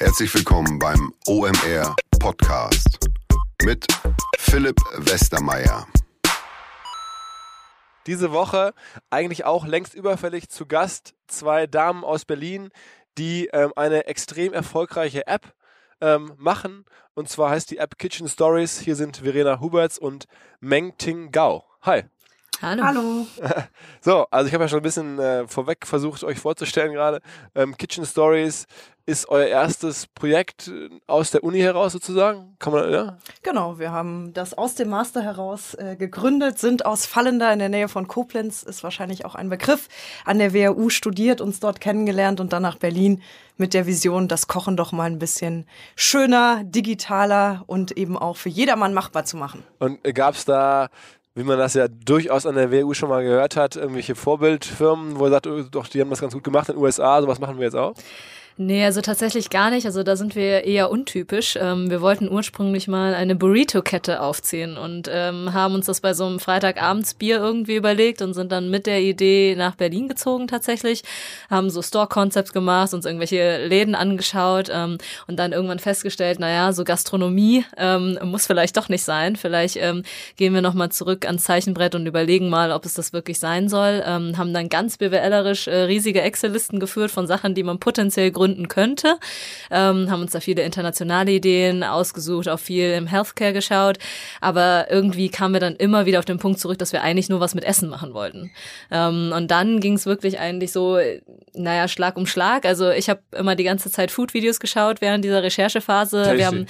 Herzlich willkommen beim OMR Podcast mit Philipp Westermeier. Diese Woche eigentlich auch längst überfällig zu Gast zwei Damen aus Berlin, die ähm, eine extrem erfolgreiche App ähm, machen. Und zwar heißt die App Kitchen Stories. Hier sind Verena Huberts und Meng Ting Gao. Hi. Hallo. Hallo. So, also ich habe ja schon ein bisschen äh, vorweg versucht, euch vorzustellen gerade. Ähm, Kitchen Stories ist euer erstes Projekt äh, aus der Uni heraus sozusagen? Kann man, ja? Genau, wir haben das aus dem Master heraus äh, gegründet, sind aus Fallender in der Nähe von Koblenz, ist wahrscheinlich auch ein Begriff, an der WHU studiert, uns dort kennengelernt und dann nach Berlin mit der Vision, das Kochen doch mal ein bisschen schöner, digitaler und eben auch für jedermann machbar zu machen. Und äh, gab es da wie man das ja durchaus an der WU schon mal gehört hat, irgendwelche Vorbildfirmen, wo er sagt, oh, doch, die haben das ganz gut gemacht in den USA, sowas machen wir jetzt auch? Nee, also tatsächlich gar nicht. Also da sind wir eher untypisch. Ähm, wir wollten ursprünglich mal eine Burrito-Kette aufziehen und ähm, haben uns das bei so einem Freitagabendsbier irgendwie überlegt und sind dann mit der Idee nach Berlin gezogen tatsächlich, haben so Store-Concepts gemacht, uns irgendwelche Läden angeschaut ähm, und dann irgendwann festgestellt, naja, so Gastronomie ähm, muss vielleicht doch nicht sein. Vielleicht ähm, gehen wir nochmal zurück ans Zeichenbrett und überlegen mal, ob es das wirklich sein soll. Ähm, haben dann ganz BWLerisch äh, riesige Excel-Listen geführt von Sachen, die man potenziell gründen gründen könnte. Ähm, haben uns da viele internationale Ideen ausgesucht, auch viel im Healthcare geschaut. Aber irgendwie kamen wir dann immer wieder auf den Punkt zurück, dass wir eigentlich nur was mit Essen machen wollten. Ähm, und dann ging es wirklich eigentlich so, naja, Schlag um Schlag. Also ich habe immer die ganze Zeit Food-Videos geschaut während dieser Recherchephase. Tasty. Wir haben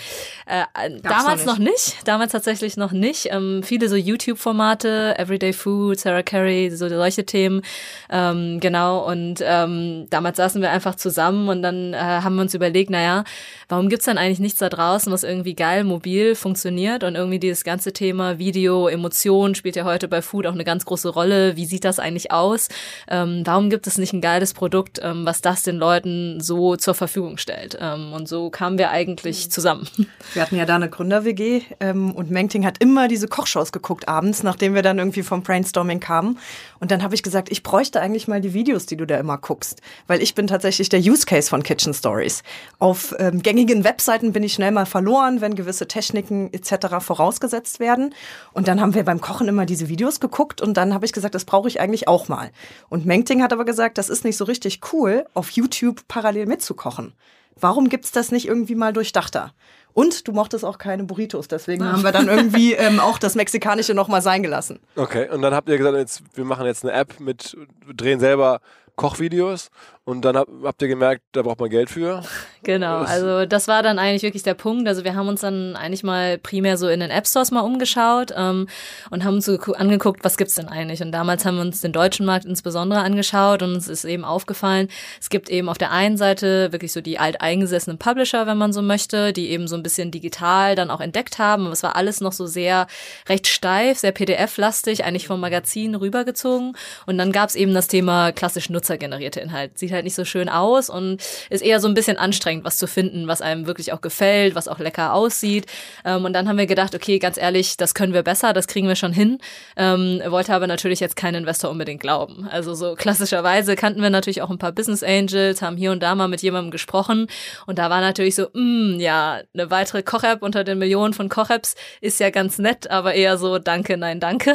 äh, damals noch nicht. damals tatsächlich noch nicht. Ähm, viele so YouTube-Formate, Everyday Food, Sarah Carey, so solche Themen. Ähm, genau. Und ähm, damals saßen wir einfach zusammen und dann äh, haben wir uns überlegt, naja, warum gibt's dann eigentlich nichts da draußen, was irgendwie geil mobil funktioniert und irgendwie dieses ganze Thema Video, Emotion spielt ja heute bei Food auch eine ganz große Rolle. Wie sieht das eigentlich aus? Ähm, warum gibt es nicht ein geiles Produkt, ähm, was das den Leuten so zur Verfügung stellt? Ähm, und so kamen wir eigentlich zusammen. Wir hatten ja da eine Gründer-WG ähm, und Mengting hat immer diese Kochshows geguckt abends, nachdem wir dann irgendwie vom Brainstorming kamen. Und dann habe ich gesagt, ich bräuchte eigentlich mal die Videos, die du da immer guckst, weil ich bin tatsächlich der Use Case von Kitchen Stories. Auf ähm, gängigen Webseiten bin ich schnell mal verloren, wenn gewisse Techniken etc. vorausgesetzt werden. Und dann haben wir beim Kochen immer diese Videos geguckt und dann habe ich gesagt, das brauche ich eigentlich auch mal. Und Mengting hat aber gesagt, das ist nicht so richtig cool, auf YouTube parallel mitzukochen. Warum gibt's das nicht irgendwie mal durchdachter? Und du mochtest auch keine Burritos, deswegen haben wir dann irgendwie ähm, auch das Mexikanische nochmal sein gelassen. Okay, und dann habt ihr gesagt, jetzt, wir machen jetzt eine App mit, drehen selber Kochvideos und dann hab, habt ihr gemerkt, da braucht man Geld für. Genau, also das war dann eigentlich wirklich der Punkt. Also wir haben uns dann eigentlich mal primär so in den App Stores mal umgeschaut ähm, und haben uns so angeguckt, was gibt's denn eigentlich? Und damals haben wir uns den deutschen Markt insbesondere angeschaut und uns ist eben aufgefallen, es gibt eben auf der einen Seite wirklich so die alteingesessenen Publisher, wenn man so möchte, die eben so ein bisschen digital dann auch entdeckt haben. Aber es war alles noch so sehr recht steif, sehr PDF-lastig, eigentlich vom Magazin rübergezogen. Und dann gab's eben das Thema klassisch nutzergenerierte Inhalt. Sieht halt nicht so schön aus und ist eher so ein bisschen anstrengend, was zu finden, was einem wirklich auch gefällt, was auch lecker aussieht. Ähm, und dann haben wir gedacht, okay, ganz ehrlich, das können wir besser, das kriegen wir schon hin. Ähm, wollte aber natürlich jetzt kein Investor unbedingt glauben. Also so klassischerweise kannten wir natürlich auch ein paar Business Angels, haben hier und da mal mit jemandem gesprochen und da war natürlich so, mh, ja, eine weitere Koch-App unter den Millionen von Koch-Apps ist ja ganz nett, aber eher so, danke, nein, danke.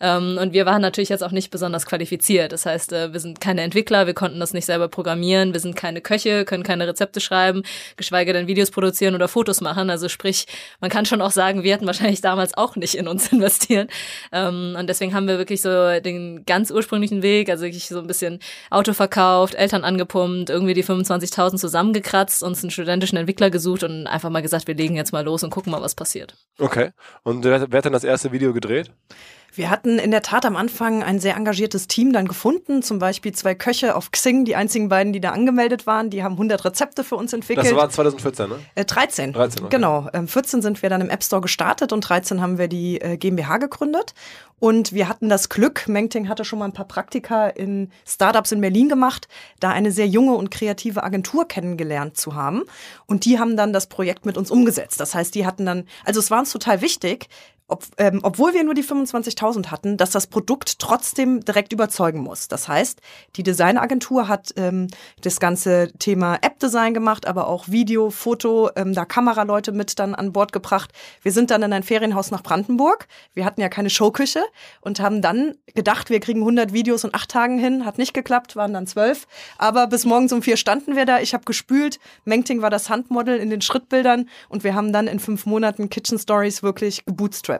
Ähm, und wir waren natürlich jetzt auch nicht besonders qualifiziert. Das heißt, äh, wir sind keine Entwickler, wir konnten das nicht selber programmieren, wir sind keine Köche, können keine Rezepte schreiben, geschweige denn Videos produzieren oder Fotos machen. Also sprich, man kann schon auch sagen, wir hätten wahrscheinlich damals auch nicht in uns investieren. Ähm, und deswegen haben wir wirklich so den ganz ursprünglichen Weg, also wirklich so ein bisschen Auto verkauft, Eltern angepumpt, irgendwie die 25.000 zusammengekratzt, uns einen studentischen Entwickler gesucht und einfach mal gesagt, wir legen jetzt mal los und gucken mal, was passiert. Okay. Und wer, wer hat dann das erste Video gedreht? Wir hatten in der Tat am Anfang ein sehr engagiertes Team dann gefunden, zum Beispiel zwei Köche auf Xing, die einzigen beiden, die da angemeldet waren, die haben 100 Rezepte für uns entwickelt. Das war 2014, ne? Äh, 13. 13, okay. Genau. Ähm, 14 sind wir dann im App Store gestartet und 13 haben wir die äh, GmbH gegründet. Und wir hatten das Glück, Mengting hatte schon mal ein paar Praktika in Startups in Berlin gemacht, da eine sehr junge und kreative Agentur kennengelernt zu haben. Und die haben dann das Projekt mit uns umgesetzt. Das heißt, die hatten dann, also es war uns total wichtig, ob, ähm, obwohl wir nur die 25.000 hatten, dass das Produkt trotzdem direkt überzeugen muss. Das heißt, die Designagentur hat ähm, das ganze Thema App-Design gemacht, aber auch Video, Foto, ähm, da Kameraleute mit dann an Bord gebracht. Wir sind dann in ein Ferienhaus nach Brandenburg. Wir hatten ja keine Showküche und haben dann gedacht, wir kriegen 100 Videos in acht Tagen hin. Hat nicht geklappt, waren dann zwölf. Aber bis morgens um vier standen wir da. Ich habe gespült. Mengting war das Handmodel in den Schrittbildern und wir haben dann in fünf Monaten Kitchen Stories wirklich gebootstrapped.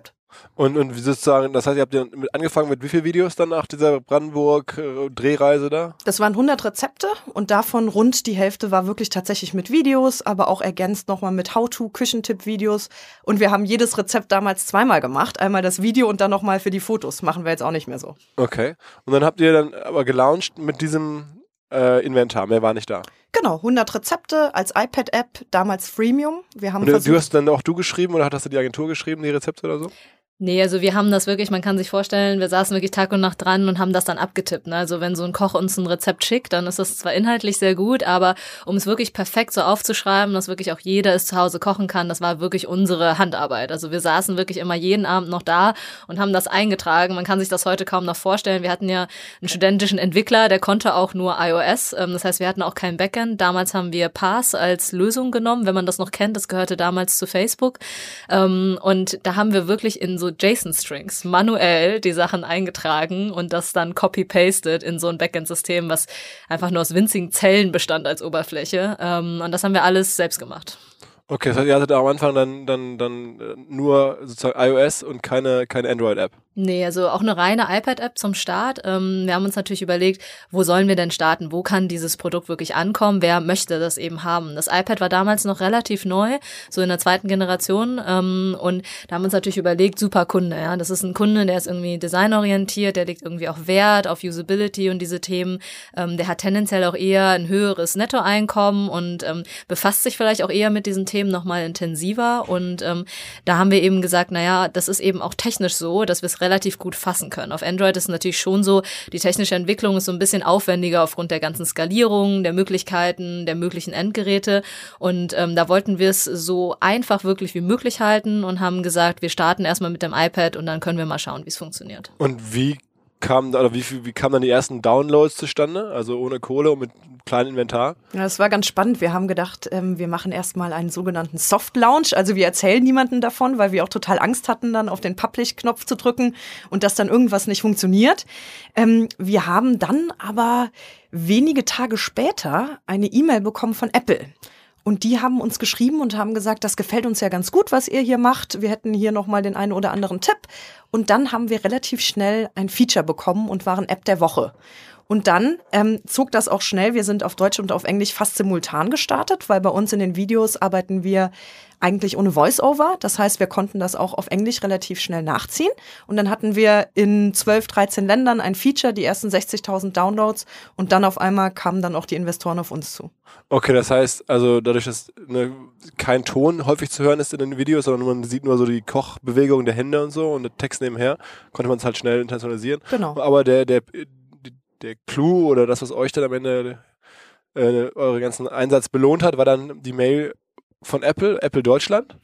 Und, und sozusagen, das heißt, ihr habt ja mit angefangen mit wie vielen Videos dann nach dieser Brandenburg-Drehreise da? Das waren 100 Rezepte und davon rund die Hälfte war wirklich tatsächlich mit Videos, aber auch ergänzt nochmal mit How-to-Küchentipp-Videos. Und wir haben jedes Rezept damals zweimal gemacht. Einmal das Video und dann nochmal für die Fotos. Machen wir jetzt auch nicht mehr so. Okay. Und dann habt ihr dann aber gelauncht mit diesem äh, Inventar. Mehr war nicht da. Genau, 100 Rezepte als iPad-App, damals Freemium. Wir haben Und du, versucht, du hast dann auch du geschrieben oder hast du die Agentur geschrieben, die Rezepte oder so? Nee, also wir haben das wirklich, man kann sich vorstellen, wir saßen wirklich Tag und Nacht dran und haben das dann abgetippt. Ne? Also wenn so ein Koch uns ein Rezept schickt, dann ist das zwar inhaltlich sehr gut, aber um es wirklich perfekt so aufzuschreiben, dass wirklich auch jeder es zu Hause kochen kann, das war wirklich unsere Handarbeit. Also wir saßen wirklich immer jeden Abend noch da und haben das eingetragen. Man kann sich das heute kaum noch vorstellen. Wir hatten ja einen studentischen Entwickler, der konnte auch nur iOS. Ähm, Das heißt, wir hatten auch kein Backend. Damals haben wir Pass als Lösung genommen, wenn man das noch kennt. Das gehörte damals zu Facebook. Ähm, Und da haben wir wirklich in so JSON-Strings manuell die Sachen eingetragen und das dann copy-pasted in so ein Backend-System, was einfach nur aus winzigen Zellen bestand als Oberfläche. Ähm, Und das haben wir alles selbst gemacht. Okay, das heißt, ihr hattet am Anfang dann, dann, dann äh, nur sozusagen iOS und keine, keine Android-App. Nee, also auch eine reine iPad-App zum Start. Ähm, wir haben uns natürlich überlegt, wo sollen wir denn starten? Wo kann dieses Produkt wirklich ankommen? Wer möchte das eben haben? Das iPad war damals noch relativ neu, so in der zweiten Generation. Ähm, und da haben wir uns natürlich überlegt, super Kunde. Ja, das ist ein Kunde, der ist irgendwie designorientiert, der legt irgendwie auch Wert auf Usability und diese Themen. Ähm, der hat tendenziell auch eher ein höheres Nettoeinkommen und ähm, befasst sich vielleicht auch eher mit diesen Themen nochmal intensiver. Und ähm, da haben wir eben gesagt, naja, das ist eben auch technisch so, dass wir es relativ gut fassen können. Auf Android ist natürlich schon so, die technische Entwicklung ist so ein bisschen aufwendiger aufgrund der ganzen Skalierung, der Möglichkeiten, der möglichen Endgeräte. Und ähm, da wollten wir es so einfach wirklich wie möglich halten und haben gesagt, wir starten erstmal mit dem iPad und dann können wir mal schauen, wie es funktioniert. Und wie kamen oder wie, wie kamen dann die ersten Downloads zustande? Also ohne Kohle und mit kleinem Inventar? Ja, das war ganz spannend. Wir haben gedacht, ähm, wir machen erstmal einen sogenannten Soft Launch. Also wir erzählen niemanden davon, weil wir auch total Angst hatten, dann auf den Publish-Knopf zu drücken und dass dann irgendwas nicht funktioniert. Ähm, wir haben dann aber wenige Tage später eine E-Mail bekommen von Apple. Und die haben uns geschrieben und haben gesagt, das gefällt uns ja ganz gut, was ihr hier macht. Wir hätten hier nochmal den einen oder anderen Tipp. Und dann haben wir relativ schnell ein Feature bekommen und waren App der Woche. Und dann ähm, zog das auch schnell. Wir sind auf Deutsch und auf Englisch fast simultan gestartet, weil bei uns in den Videos arbeiten wir eigentlich ohne Voice-Over. Das heißt, wir konnten das auch auf Englisch relativ schnell nachziehen. Und dann hatten wir in 12, 13 Ländern ein Feature, die ersten 60.000 Downloads. Und dann auf einmal kamen dann auch die Investoren auf uns zu. Okay, das heißt, also dadurch, dass ne, kein Ton häufig zu hören ist in den Videos, sondern man sieht nur so die Kochbewegungen der Hände und so und der Text nebenher, konnte man es halt schnell intentionalisieren. Genau. Aber der, der, der Clou oder das, was euch dann am Ende äh, eure ganzen Einsatz belohnt hat, war dann die Mail von Apple, Apple Deutschland.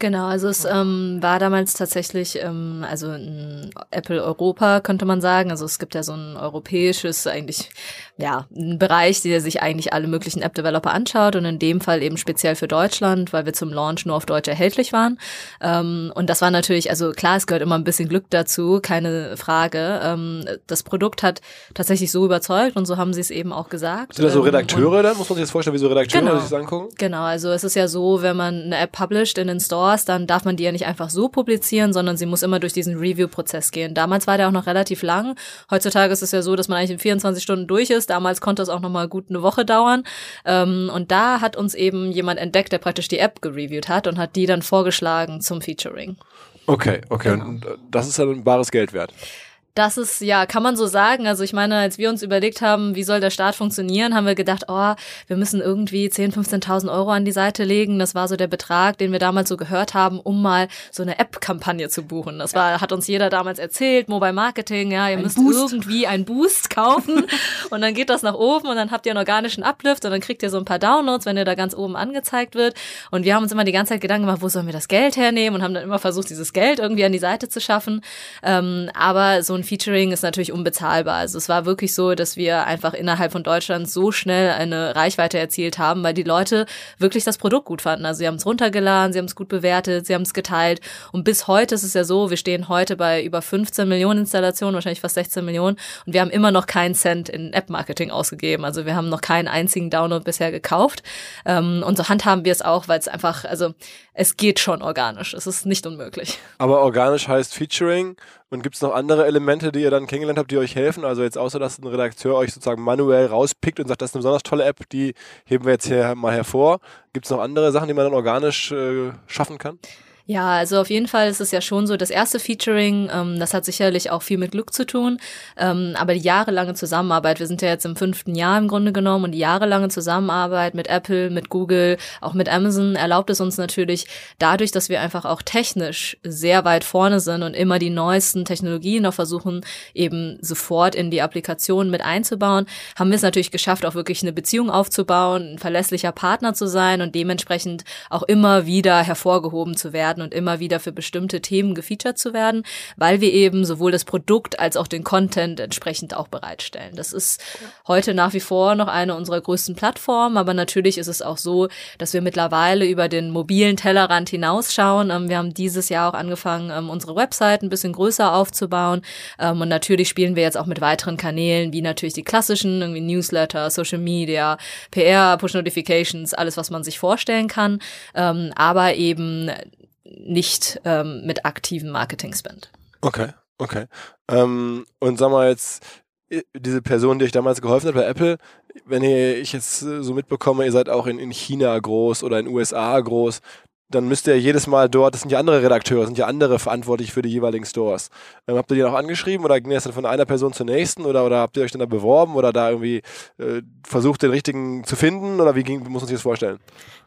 Genau, also es ähm, war damals tatsächlich, ähm, also ein Apple Europa könnte man sagen. Also es gibt ja so ein europäisches, eigentlich, ja, ein Bereich, der sich eigentlich alle möglichen App-Developer anschaut und in dem Fall eben speziell für Deutschland, weil wir zum Launch nur auf Deutsch erhältlich waren. Ähm, und das war natürlich, also klar, es gehört immer ein bisschen Glück dazu, keine Frage. Ähm, das Produkt hat tatsächlich so überzeugt und so haben sie es eben auch gesagt. Sind das so Ähm, Redakteure dann? Muss man sich das vorstellen, wie so Redakteure Genau. sich das angucken? Genau, also es ist ja so, wenn man eine App published in den Stores, dann darf man die ja nicht einfach so publizieren, sondern sie muss immer durch diesen Review-Prozess gehen. Damals war der auch noch relativ lang. Heutzutage ist es ja so, dass man eigentlich in 24 Stunden durch ist. Damals konnte es auch noch mal gut eine Woche dauern. Ähm, und da hat uns eben jemand entdeckt, der praktisch die App gereviewt hat und hat die dann vorgeschlagen zum Featuring. Okay, okay. Genau. Und das ist dann ein bares Geld wert. Das ist, ja, kann man so sagen. Also ich meine, als wir uns überlegt haben, wie soll der Start funktionieren, haben wir gedacht, oh, wir müssen irgendwie 10.000, 15.000 Euro an die Seite legen. Das war so der Betrag, den wir damals so gehört haben, um mal so eine App-Kampagne zu buchen. Das war, hat uns jeder damals erzählt, Mobile Marketing, ja, ihr ein müsst Boost. irgendwie einen Boost kaufen und dann geht das nach oben und dann habt ihr einen organischen Uplift und dann kriegt ihr so ein paar Downloads, wenn ihr da ganz oben angezeigt wird. Und wir haben uns immer die ganze Zeit Gedanken gemacht, wo sollen wir das Geld hernehmen und haben dann immer versucht, dieses Geld irgendwie an die Seite zu schaffen. Ähm, aber so ein Featuring ist natürlich unbezahlbar. Also es war wirklich so, dass wir einfach innerhalb von Deutschland so schnell eine Reichweite erzielt haben, weil die Leute wirklich das Produkt gut fanden. Also sie haben es runtergeladen, sie haben es gut bewertet, sie haben es geteilt. Und bis heute ist es ja so, wir stehen heute bei über 15 Millionen Installationen, wahrscheinlich fast 16 Millionen. Und wir haben immer noch keinen Cent in App-Marketing ausgegeben. Also wir haben noch keinen einzigen Download bisher gekauft. Ähm, und so handhaben wir es auch, weil es einfach, also es geht schon organisch. Es ist nicht unmöglich. Aber organisch heißt Featuring. Und gibt es noch andere Elemente, die ihr dann kennengelernt habt, die euch helfen? Also jetzt außer, dass ein Redakteur euch sozusagen manuell rauspickt und sagt, das ist eine besonders tolle App, die heben wir jetzt hier mal hervor. Gibt es noch andere Sachen, die man dann organisch äh, schaffen kann? Ja, also auf jeden Fall ist es ja schon so, das erste Featuring, ähm, das hat sicherlich auch viel mit Glück zu tun, ähm, aber die jahrelange Zusammenarbeit, wir sind ja jetzt im fünften Jahr im Grunde genommen und die jahrelange Zusammenarbeit mit Apple, mit Google, auch mit Amazon erlaubt es uns natürlich dadurch, dass wir einfach auch technisch sehr weit vorne sind und immer die neuesten Technologien noch versuchen, eben sofort in die Applikation mit einzubauen, haben wir es natürlich geschafft, auch wirklich eine Beziehung aufzubauen, ein verlässlicher Partner zu sein und dementsprechend auch immer wieder hervorgehoben zu werden werden und immer wieder für bestimmte Themen gefeatured zu werden, weil wir eben sowohl das Produkt als auch den Content entsprechend auch bereitstellen. Das ist heute nach wie vor noch eine unserer größten Plattformen, aber natürlich ist es auch so, dass wir mittlerweile über den mobilen Tellerrand hinausschauen. Ähm, wir haben dieses Jahr auch angefangen, ähm, unsere Website ein bisschen größer aufzubauen ähm, und natürlich spielen wir jetzt auch mit weiteren Kanälen, wie natürlich die klassischen, irgendwie Newsletter, Social Media, PR, Push Notifications, alles, was man sich vorstellen kann, aber eben nicht ähm, mit aktivem Marketing-Spend. Okay, okay. Ähm, und sag mal jetzt, diese Person, die euch damals geholfen hat bei Apple, wenn ihr, ich jetzt so mitbekomme, ihr seid auch in, in China groß oder in USA groß, dann müsst ihr jedes Mal dort, das sind ja andere Redakteure, sind ja andere verantwortlich für die jeweiligen Stores. Ähm, habt ihr die noch angeschrieben oder ging das dann von einer Person zur nächsten oder, oder habt ihr euch dann da beworben oder da irgendwie äh, versucht, den richtigen zu finden oder wie, ging, muss man sich das vorstellen?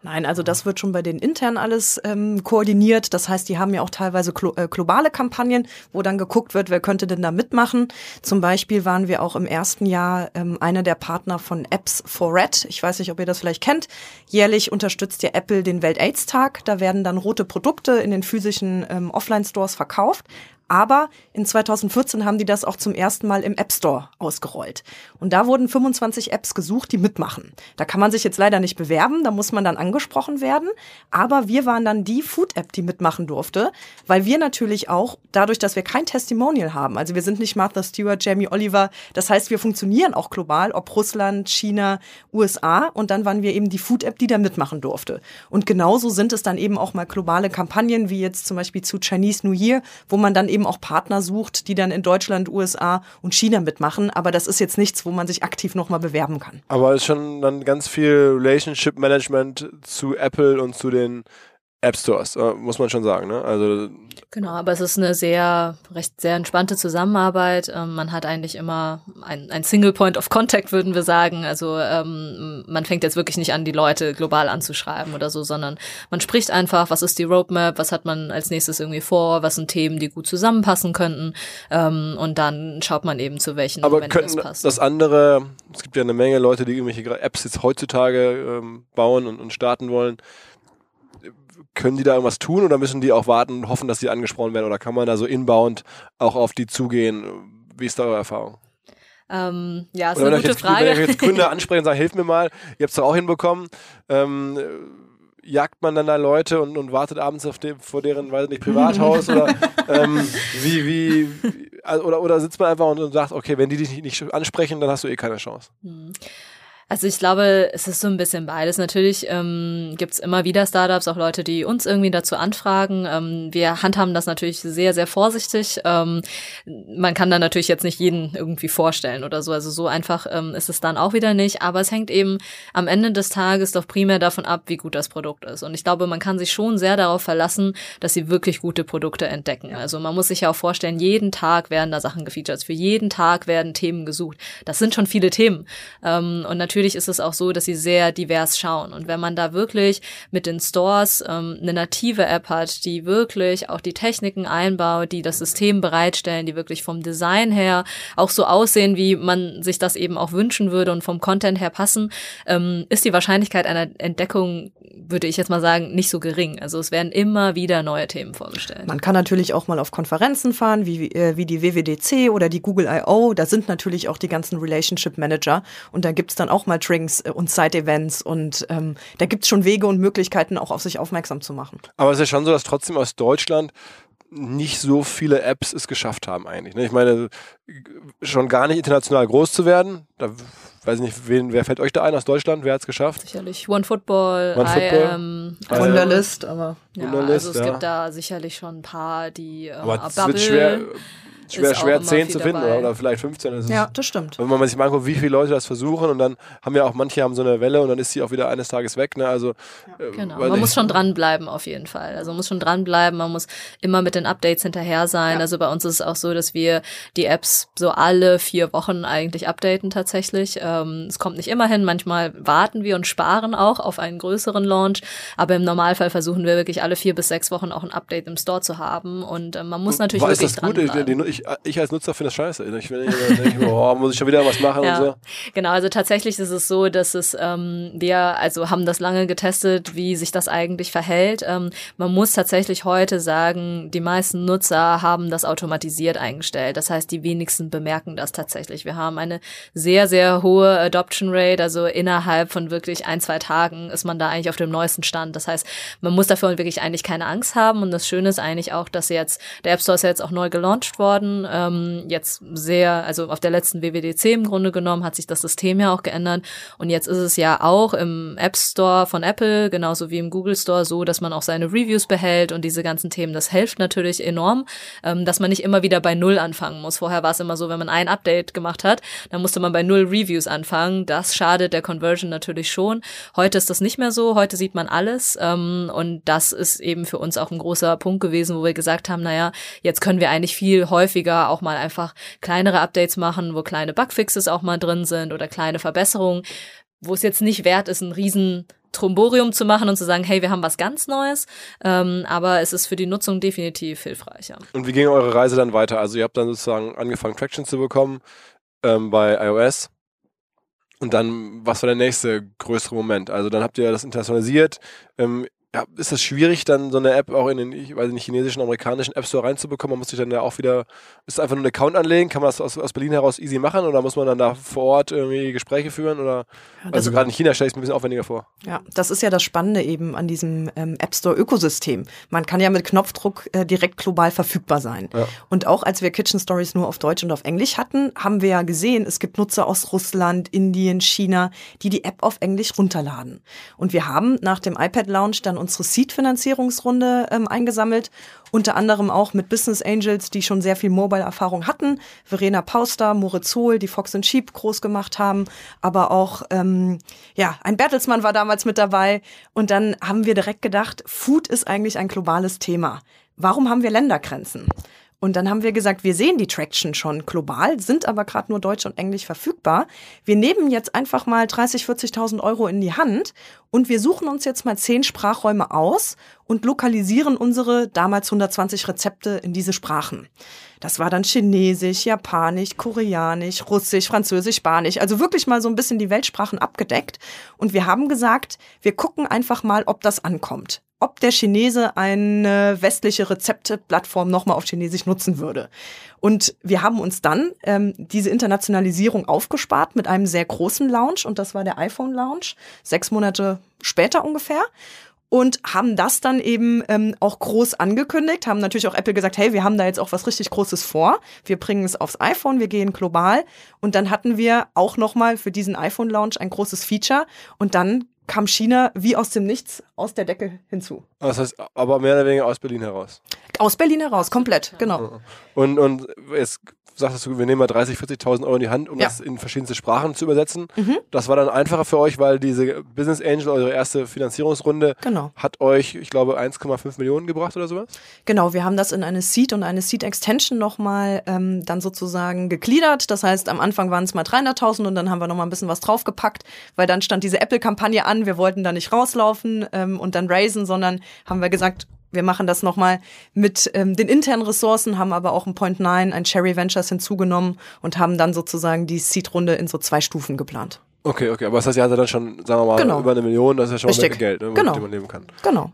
Nein, also das wird schon bei den intern alles ähm, koordiniert. Das heißt, die haben ja auch teilweise äh, globale Kampagnen, wo dann geguckt wird, wer könnte denn da mitmachen. Zum Beispiel waren wir auch im ersten Jahr ähm, einer der Partner von Apps for Red. Ich weiß nicht, ob ihr das vielleicht kennt. Jährlich unterstützt ja Apple den Welt-AIDS-Tag. Werden dann rote Produkte in den physischen ähm, Offline-Stores verkauft. Aber in 2014 haben die das auch zum ersten Mal im App Store ausgerollt. Und da wurden 25 Apps gesucht, die mitmachen. Da kann man sich jetzt leider nicht bewerben, da muss man dann angesprochen werden. Aber wir waren dann die Food-App, die mitmachen durfte, weil wir natürlich auch, dadurch, dass wir kein Testimonial haben, also wir sind nicht Martha Stewart, Jamie Oliver, das heißt, wir funktionieren auch global, ob Russland, China, USA. Und dann waren wir eben die Food-App, die da mitmachen durfte. Und genauso sind es dann eben auch mal globale Kampagnen, wie jetzt zum Beispiel zu Chinese New Year, wo man dann eben auch Partner sucht, die dann in Deutschland, USA und China mitmachen. Aber das ist jetzt nichts, wo man sich aktiv nochmal bewerben kann. Aber es ist schon dann ganz viel Relationship Management zu Apple und zu den App Stores, äh, muss man schon sagen. Ne? Also genau, aber es ist eine sehr recht sehr entspannte Zusammenarbeit. Ähm, man hat eigentlich immer ein, ein Single Point of Contact, würden wir sagen. Also ähm, man fängt jetzt wirklich nicht an, die Leute global anzuschreiben oder so, sondern man spricht einfach, was ist die Roadmap, was hat man als nächstes irgendwie vor, was sind Themen, die gut zusammenpassen könnten ähm, und dann schaut man eben zu welchen aber Momenten das passt. Das andere, es gibt ja eine Menge Leute, die irgendwelche Apps jetzt heutzutage ähm, bauen und, und starten wollen können die da irgendwas tun oder müssen die auch warten und hoffen, dass sie angesprochen werden? Oder kann man da so inbound auch auf die zugehen? Wie ist da eure Erfahrung? Ähm, ja, ist oder eine gute jetzt, Frage. Wenn ihr jetzt Gründer ansprechen und sagen, hilf mir mal, ihr habt es doch auch hinbekommen, ähm, jagt man dann da Leute und, und wartet abends auf dem, vor deren, weiß nicht, Privathaus oder ähm, wie, wie, oder, oder sitzt man einfach und, und sagt, okay, wenn die dich nicht, nicht ansprechen, dann hast du eh keine Chance. Hm. Also ich glaube, es ist so ein bisschen beides. Natürlich ähm, gibt es immer wieder Startups, auch Leute, die uns irgendwie dazu anfragen. Ähm, wir handhaben das natürlich sehr, sehr vorsichtig. Ähm, man kann da natürlich jetzt nicht jeden irgendwie vorstellen oder so. Also so einfach ähm, ist es dann auch wieder nicht. Aber es hängt eben am Ende des Tages doch primär davon ab, wie gut das Produkt ist. Und ich glaube, man kann sich schon sehr darauf verlassen, dass sie wirklich gute Produkte entdecken. Also man muss sich ja auch vorstellen, jeden Tag werden da Sachen gefeatured. Für jeden Tag werden Themen gesucht. Das sind schon viele Themen. Ähm, und natürlich natürlich ist es auch so, dass sie sehr divers schauen. Und wenn man da wirklich mit den Stores ähm, eine native App hat, die wirklich auch die Techniken einbaut, die das System bereitstellen, die wirklich vom Design her auch so aussehen, wie man sich das eben auch wünschen würde und vom Content her passen, ähm, ist die Wahrscheinlichkeit einer Entdeckung, würde ich jetzt mal sagen, nicht so gering. Also es werden immer wieder neue Themen vorgestellt. Man kann natürlich auch mal auf Konferenzen fahren, wie, äh, wie die WWDC oder die Google I.O. Da sind natürlich auch die ganzen Relationship Manager und da gibt's dann auch mal Drinks äh, und Side-Events und ähm, da gibt's schon Wege und Möglichkeiten, auch auf sich aufmerksam zu machen. Aber es ist ja schon so, dass trotzdem aus Deutschland nicht so viele Apps es geschafft haben eigentlich. Ne? Ich meine, schon gar nicht international groß zu werden. Da weiß ich nicht, wen, wer fällt euch da ein aus Deutschland? Wer hat es geschafft? Sicherlich OneFootball, One Football. IM, also, Wunderlist, aber ja, Wunderlist, also es ja. gibt da sicherlich schon ein paar, die ähm, Aber es Bubble wird schwer, schwer, ist auch schwer immer 10 viel zu finden oder, oder vielleicht 15. Das ist, ja, das stimmt. Wenn man sich mal anguckt, wie viele Leute das versuchen und dann haben ja auch manche haben so eine Welle und dann ist sie auch wieder eines Tages weg. Ne? Also, äh, Genau, man muss schon dranbleiben auf jeden Fall. Also man muss schon dranbleiben, man muss immer mit den Updates hinterher sein. Also bei uns ist es auch so, dass wir die Apps so alle vier Wochen eigentlich updaten tatsächlich. Ähm, es kommt nicht immer hin, manchmal warten wir und sparen auch auf einen größeren Launch, aber im Normalfall versuchen wir wirklich alle vier bis sechs Wochen auch ein Update im Store zu haben und äh, man muss natürlich ist wirklich das gut? Ich, ich, ich als Nutzer finde das scheiße. Ich, wenn ich, denke ich, oh, muss ich schon wieder was machen Ja, und so. genau. Also tatsächlich ist es so, dass es ähm, wir also haben das lange getestet, wie sich das eigentlich verhält. Ähm, man muss tatsächlich heute sagen, die meisten Nutzer haben das automatisiert eingestellt. Das heißt, die wenigsten bemerken das tatsächlich. Wir haben eine sehr sehr hohe Adoption Rate, also innerhalb von wirklich ein zwei Tagen ist man da eigentlich auf dem neuesten Stand. Das heißt, man muss dafür wirklich eigentlich keine Angst haben. Und das Schöne ist eigentlich auch, dass jetzt der App Store ist ja jetzt auch neu gelauncht worden. Ähm, jetzt sehr, also auf der letzten WWDC im Grunde genommen hat sich das System ja auch geändert. Und jetzt ist es ja auch im App Store von Apple, genauso wie im Google Store, so, dass man auch seine Reviews behält und diese ganzen Themen. Das hilft natürlich enorm, ähm, dass man nicht immer wieder bei Null anfangen muss. Vorher war es immer so, wenn man ein Update gemacht hat, dann musste man bei Null Reviews anfangen. Das schadet der Conversion natürlich schon. Heute ist das nicht mehr so. Heute sieht man alles. Ähm, und das ist eben für uns auch ein großer Punkt gewesen, wo wir gesagt haben, naja, jetzt können wir eigentlich viel häufiger auch mal einfach kleinere Updates machen, wo kleine Bugfixes auch mal drin sind oder kleine Verbesserungen, wo es jetzt nicht wert ist, ein riesen Tromborium zu machen und zu sagen, hey, wir haben was ganz Neues, ähm, aber es ist für die Nutzung definitiv hilfreicher. Und wie ging eure Reise dann weiter? Also ihr habt dann sozusagen angefangen, Traction zu bekommen ähm, bei iOS. Und dann, was war der nächste größere Moment? Also dann habt ihr das internationalisiert. Ähm, ja, ist es schwierig, dann so eine App auch in den, ich weiß nicht, chinesischen, amerikanischen App Store reinzubekommen? Man muss sich dann ja auch wieder, ist einfach nur ein Account anlegen? Kann man das aus, aus Berlin heraus easy machen? Oder muss man dann da vor Ort irgendwie Gespräche führen? Oder, das- also gerade in China stelle ich es mir ein bisschen aufwendiger vor. Ja, das ist ja das Spannende eben an diesem ähm, App Store Ökosystem. Man kann ja mit Knopfdruck äh, direkt global verfügbar sein. Ja. Und auch als wir Kitchen Stories nur auf Deutsch und auf Englisch hatten, haben wir ja gesehen, es gibt Nutzer aus Russland, Indien, China, die die App auf Englisch runterladen. Und wir haben nach dem iPad Launch dann unsere Seed-Finanzierungsrunde ähm, eingesammelt, unter anderem auch mit Business Angels, die schon sehr viel Mobile-Erfahrung hatten. Verena Pauster, Moritz Hohl, die Fox and Sheep groß gemacht haben, aber auch ähm, ja, ein Bertelsmann war damals mit dabei. Und dann haben wir direkt gedacht, Food ist eigentlich ein globales Thema. Warum haben wir Ländergrenzen? Und dann haben wir gesagt, wir sehen die Traction schon global, sind aber gerade nur Deutsch und Englisch verfügbar. Wir nehmen jetzt einfach mal 30, 40.000 Euro in die Hand und wir suchen uns jetzt mal zehn Sprachräume aus und lokalisieren unsere damals 120 Rezepte in diese Sprachen. Das war dann Chinesisch, Japanisch, Koreanisch, Russisch, Französisch, Spanisch. Also wirklich mal so ein bisschen die Weltsprachen abgedeckt. Und wir haben gesagt, wir gucken einfach mal, ob das ankommt. Ob der Chinese eine westliche Rezepteplattform nochmal auf Chinesisch nutzen würde. Und wir haben uns dann ähm, diese Internationalisierung aufgespart mit einem sehr großen Launch. Und das war der iPhone-Launch. Sechs Monate später ungefähr. und haben das dann eben ähm, auch groß angekündigt, haben natürlich auch Apple gesagt, hey, wir haben da jetzt auch was richtig Großes vor. Wir bringen es aufs iPhone, wir gehen global. Und dann hatten wir auch nochmal für diesen iPhone-Launch ein großes Feature. Und dann kam China wie aus dem Nichts aus der Decke hinzu. Das heißt, aber mehr oder weniger aus Berlin heraus. Aus Berlin heraus, komplett, genau. Und, und jetzt sagtest du, wir nehmen mal 30, 40.000 Euro in die Hand, um Ja. das in verschiedenste Sprachen zu übersetzen. Mhm. Das war dann einfacher für euch, weil diese Business Angel, eure erste Finanzierungsrunde, Genau. hat euch, ich glaube, 1,5 Millionen gebracht oder sowas? Genau, wir haben das in eine Seed und eine Seed Extension nochmal ähm, dann sozusagen gegliedert. Das heißt, am Anfang waren es mal 300.000 und dann haben wir nochmal ein bisschen was draufgepackt, weil dann stand diese Apple-Kampagne an. Wir wollten da nicht rauslaufen ähm, und dann raisen, sondern haben wir gesagt, wir machen das nochmal mit ähm, den internen Ressourcen, haben aber auch ein Point Nine, ein Cherry Ventures hinzugenommen und haben dann sozusagen die Seed-Runde in so zwei Stufen geplant. Okay, okay, aber das heißt, ihr hattet dann schon, sagen wir mal, Genau. über eine Million, das ist ja schon mal Richtig. Menge Geld, ne, mit Genau. dem man leben kann. Genau.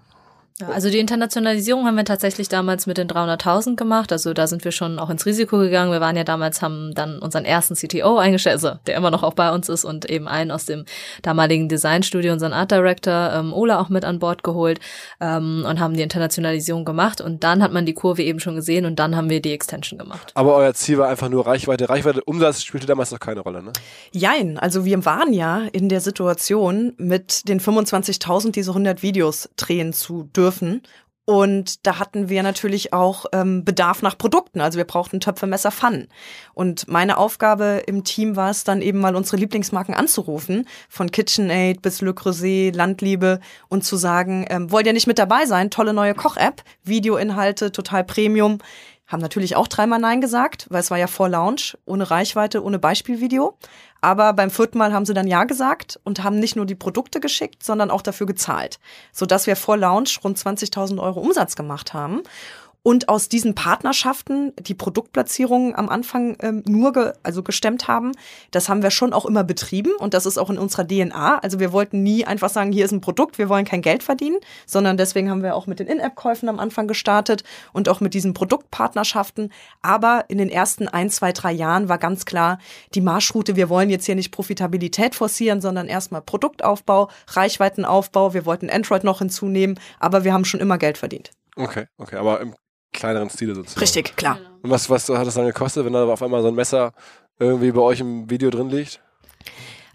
Ja, also die Internationalisierung haben wir tatsächlich damals mit den 300.000 gemacht. Also da sind wir schon auch ins Risiko gegangen. Wir waren ja damals, haben dann unseren ersten CTO eingestellt, also der immer noch auch bei uns ist und eben einen aus dem damaligen Designstudio, unseren Art Director, ähm, Ola auch mit an Bord geholt ähm, und haben die Internationalisierung gemacht. Und dann hat man die Kurve eben schon gesehen und dann haben wir die Extension gemacht. Aber euer Ziel war einfach nur Reichweite. Reichweite, Umsatz spielte damals noch keine Rolle, ne? Jein, also wir waren ja in der Situation, mit den 25.000 diese 100 Videos drehen zu dürfen. Und da hatten wir natürlich auch ähm, Bedarf nach Produkten. Also wir brauchten Töpfe, Messer, Pfannen. Und meine Aufgabe im Team war es dann eben mal unsere Lieblingsmarken anzurufen, von KitchenAid bis Le Creuset, Landliebe und zu sagen, ähm, wollt ihr nicht mit dabei sein? Tolle neue Koch-App, Videoinhalte, total Premium. Haben natürlich auch dreimal Nein gesagt, weil es war ja vor Launch, ohne Reichweite, ohne Beispielvideo. Aber beim vierten Mal haben sie dann Ja gesagt und haben nicht nur die Produkte geschickt, sondern auch dafür gezahlt. Sodass wir vor Launch rund 20.000 Euro Umsatz gemacht haben. Und aus diesen Partnerschaften die Produktplatzierungen am Anfang ähm, nur ge also gestemmt haben, das haben wir schon auch immer betrieben und das ist auch in unserer DNA. Also wir wollten nie einfach sagen, hier ist ein Produkt, wir wollen kein Geld verdienen, sondern deswegen haben wir auch mit den In-App-Käufen am Anfang gestartet und auch mit diesen Produktpartnerschaften. Aber in den ersten ein, zwei, drei Jahren war ganz klar die Marschroute, wir wollen jetzt hier nicht Profitabilität forcieren, sondern erstmal Produktaufbau, Reichweitenaufbau. Wir wollten Android noch hinzunehmen, aber wir haben schon immer Geld verdient. Okay, okay, aber im kleineren Stile sozusagen. Richtig, klar. Und was, was hat das dann gekostet, wenn da auf einmal so ein Messer irgendwie bei euch im Video drin liegt?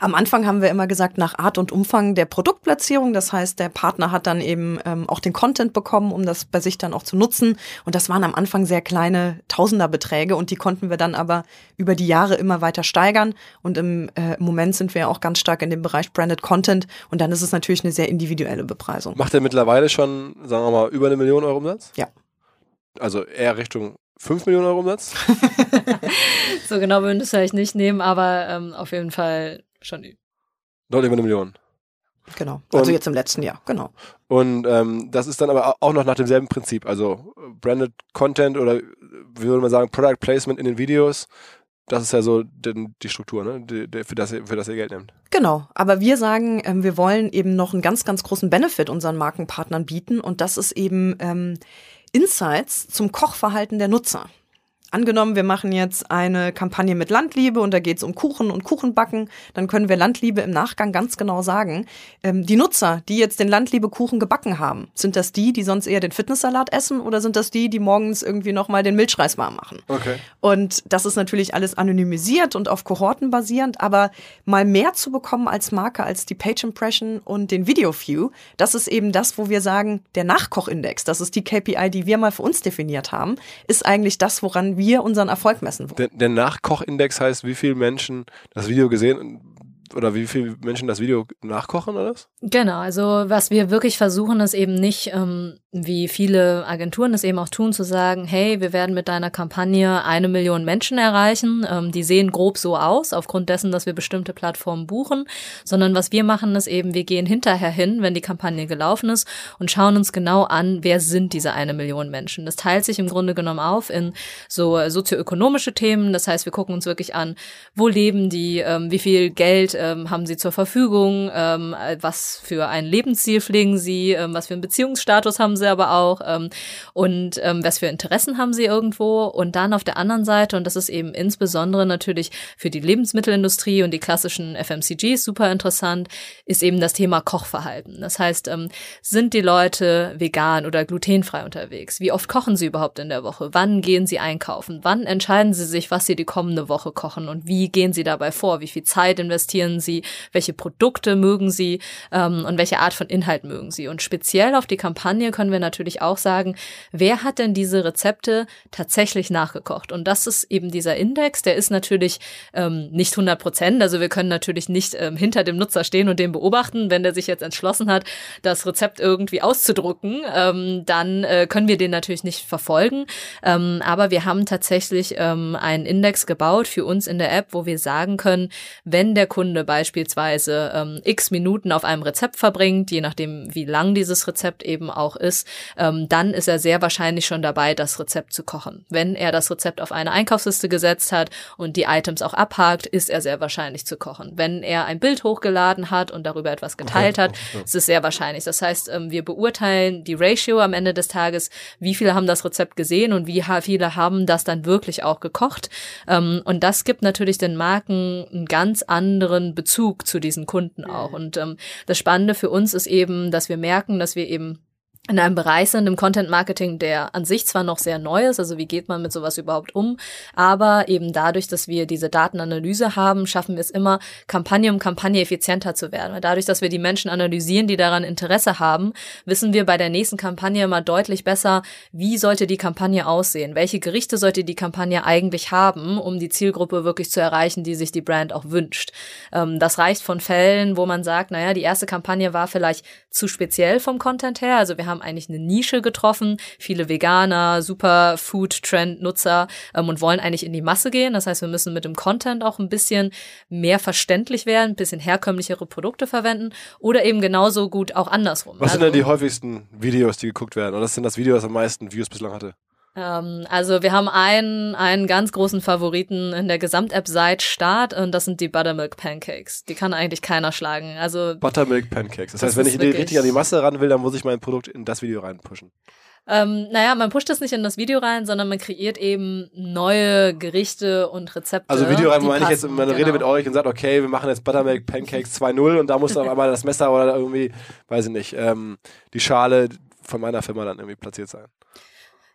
Am Anfang haben wir immer gesagt, nach Art und Umfang der Produktplatzierung. Das heißt, der Partner hat dann eben ähm, auch den Content bekommen, um das bei sich dann auch zu nutzen. Und das waren am Anfang sehr kleine Tausenderbeträge und die konnten wir dann aber über die Jahre immer weiter steigern. Und im äh, Moment sind wir auch ganz stark in dem Bereich Branded Content und dann ist es natürlich eine sehr individuelle Bepreisung. Macht ihr mittlerweile schon, sagen wir mal, über eine Million Euro Umsatz? Ja. Also eher Richtung 5 Millionen Euro Umsatz? So genau würden wir es vielleicht nicht nehmen, aber ähm, auf jeden Fall schon. Deutlich über eine Million. Genau. Also Und- jetzt im letzten Jahr, genau. Und ähm, das ist dann aber auch noch nach demselben Prinzip. Also äh, Branded Content oder äh, wie würde man sagen, Product Placement in den Videos. Das ist ja so die, die Struktur, ne? Die, die, für, das ihr, für das ihr Geld nehmt. Genau, aber wir sagen, ähm, wir wollen eben noch einen ganz, ganz großen Benefit unseren Markenpartnern bieten und das ist eben ähm, Insights zum Kochverhalten der Nutzer. Angenommen, wir machen jetzt eine Kampagne mit Landliebe und da geht es um Kuchen und Kuchenbacken, dann können wir Landliebe im Nachgang ganz genau sagen, ähm, die Nutzer, die jetzt den Landliebe-Kuchen gebacken haben, sind das die, die sonst eher den Fitnesssalat essen oder sind das die, die morgens irgendwie nochmal den Milchreis warm machen? Okay. Und das ist natürlich alles anonymisiert und auf Kohorten basierend, aber mal mehr zu bekommen als Marke, als die Page Impression und den Video View, das ist eben das, wo wir sagen, der Nachkochindex, das ist die KPI, die wir mal für uns definiert haben, ist eigentlich das, woran wir unseren Erfolg messen wollen. Der, der Nachkochindex heißt, wie viele Menschen das Video gesehen oder wie viele Menschen das Video nachkochen oder was? Genau, also was wir wirklich versuchen, ist eben nicht, ähm, wie viele Agenturen es eben auch tun, zu sagen, hey, wir werden mit deiner Kampagne eine Million Menschen erreichen, ähm, die sehen grob so aus, aufgrund dessen, dass wir bestimmte Plattformen buchen, sondern was wir machen, ist eben, wir gehen hinterher hin, wenn die Kampagne gelaufen ist und schauen uns genau an, wer sind diese eine Million Menschen. Das teilt sich im Grunde genommen auf in so sozioökonomische Themen, das heißt, wir gucken uns wirklich an, wo leben die, ähm, wie viel Geld Ähm, haben sie zur Verfügung, ähm, was für ein Lebensziel pflegen sie, ähm, was für einen Beziehungsstatus haben sie aber auch ähm, und ähm, was für Interessen haben sie irgendwo. Und dann auf der anderen Seite, und das ist eben insbesondere natürlich für die Lebensmittelindustrie und die klassischen FMCGs super interessant, ist eben das Thema Kochverhalten. Das heißt, ähm, sind die Leute vegan oder glutenfrei unterwegs? Wie oft kochen sie überhaupt in der Woche? Wann gehen sie einkaufen? Wann entscheiden sie sich, was sie die kommende Woche kochen und wie gehen sie dabei vor? Wie viel Zeit investieren sie? Welche Produkte mögen sie? Ähm, und welche Art von Inhalt mögen sie? Und speziell auf die Kampagne können wir natürlich auch sagen, wer hat denn diese Rezepte tatsächlich nachgekocht? Und das ist eben dieser Index, der ist natürlich ähm, nicht 100 Prozent. Also wir können natürlich nicht ähm, hinter dem Nutzer stehen und den beobachten. Wenn der sich jetzt entschlossen hat, das Rezept irgendwie auszudrucken, ähm, dann äh, können wir den natürlich nicht verfolgen. Ähm, aber wir haben tatsächlich ähm, einen Index gebaut für uns in der App, wo wir sagen können, wenn der Kunde beispielsweise ähm, x Minuten auf einem Rezept verbringt, je nachdem wie lang dieses Rezept eben auch ist, ähm, dann ist er sehr wahrscheinlich schon dabei, das Rezept zu kochen. Wenn er das Rezept auf eine Einkaufsliste gesetzt hat und die Items auch abhakt, ist er sehr wahrscheinlich zu kochen. Wenn er ein Bild hochgeladen hat und darüber etwas geteilt hat, ist es sehr wahrscheinlich. Das heißt, ähm, wir beurteilen die Ratio am Ende des Tages, wie viele haben das Rezept gesehen und wie viele haben das dann wirklich auch gekocht. Ähm, und das gibt natürlich den Marken einen ganz anderen Bezug zu diesen Kunden auch. Und ähm, das Spannende für uns ist eben, dass wir merken, dass wir eben in einem Bereich sind im Content Marketing, der an sich zwar noch sehr neu ist, also wie geht man mit sowas überhaupt um, aber eben dadurch, dass wir diese Datenanalyse haben, schaffen wir es immer, Kampagne um Kampagne effizienter zu werden. Weil dadurch, dass wir die Menschen analysieren, die daran Interesse haben, wissen wir bei der nächsten Kampagne immer deutlich besser, wie sollte die Kampagne aussehen, welche Gerichte sollte die Kampagne eigentlich haben, um die Zielgruppe wirklich zu erreichen, die sich die Brand auch wünscht. Ähm, das reicht von Fällen, wo man sagt, naja, die erste Kampagne war vielleicht zu speziell vom Content her, also wir haben haben eigentlich eine Nische getroffen, viele Veganer, Superfood-Trend-Nutzer ähm, und wollen eigentlich in die Masse gehen. Das heißt, wir müssen mit dem Content auch ein bisschen mehr verständlich werden, ein bisschen herkömmlichere Produkte verwenden oder eben genauso gut auch andersrum. Was also, sind denn die häufigsten Videos, die geguckt werden? Oder was sind das Video, das am meisten Views bislang hatte? Ähm, also wir haben einen, einen ganz großen Favoriten in der Gesamt-App seit Start und das sind die Buttermilk Pancakes. Die kann eigentlich keiner schlagen. Also Buttermilk Pancakes. Das, das heißt, wenn ich richtig an die Masse ran will, dann muss ich mein Produkt in das Video reinpushen. Ähm, naja, man pusht das nicht in das Video rein, sondern man kreiert eben neue Gerichte und Rezepte. Also Video rein, meine ich jetzt, man genau. redet mit euch und sagt, okay, wir machen jetzt Buttermilk Pancakes 2.0 und da muss dann auf einmal das Messer oder irgendwie, weiß ich nicht, ähm, die Schale von meiner Firma dann irgendwie platziert sein.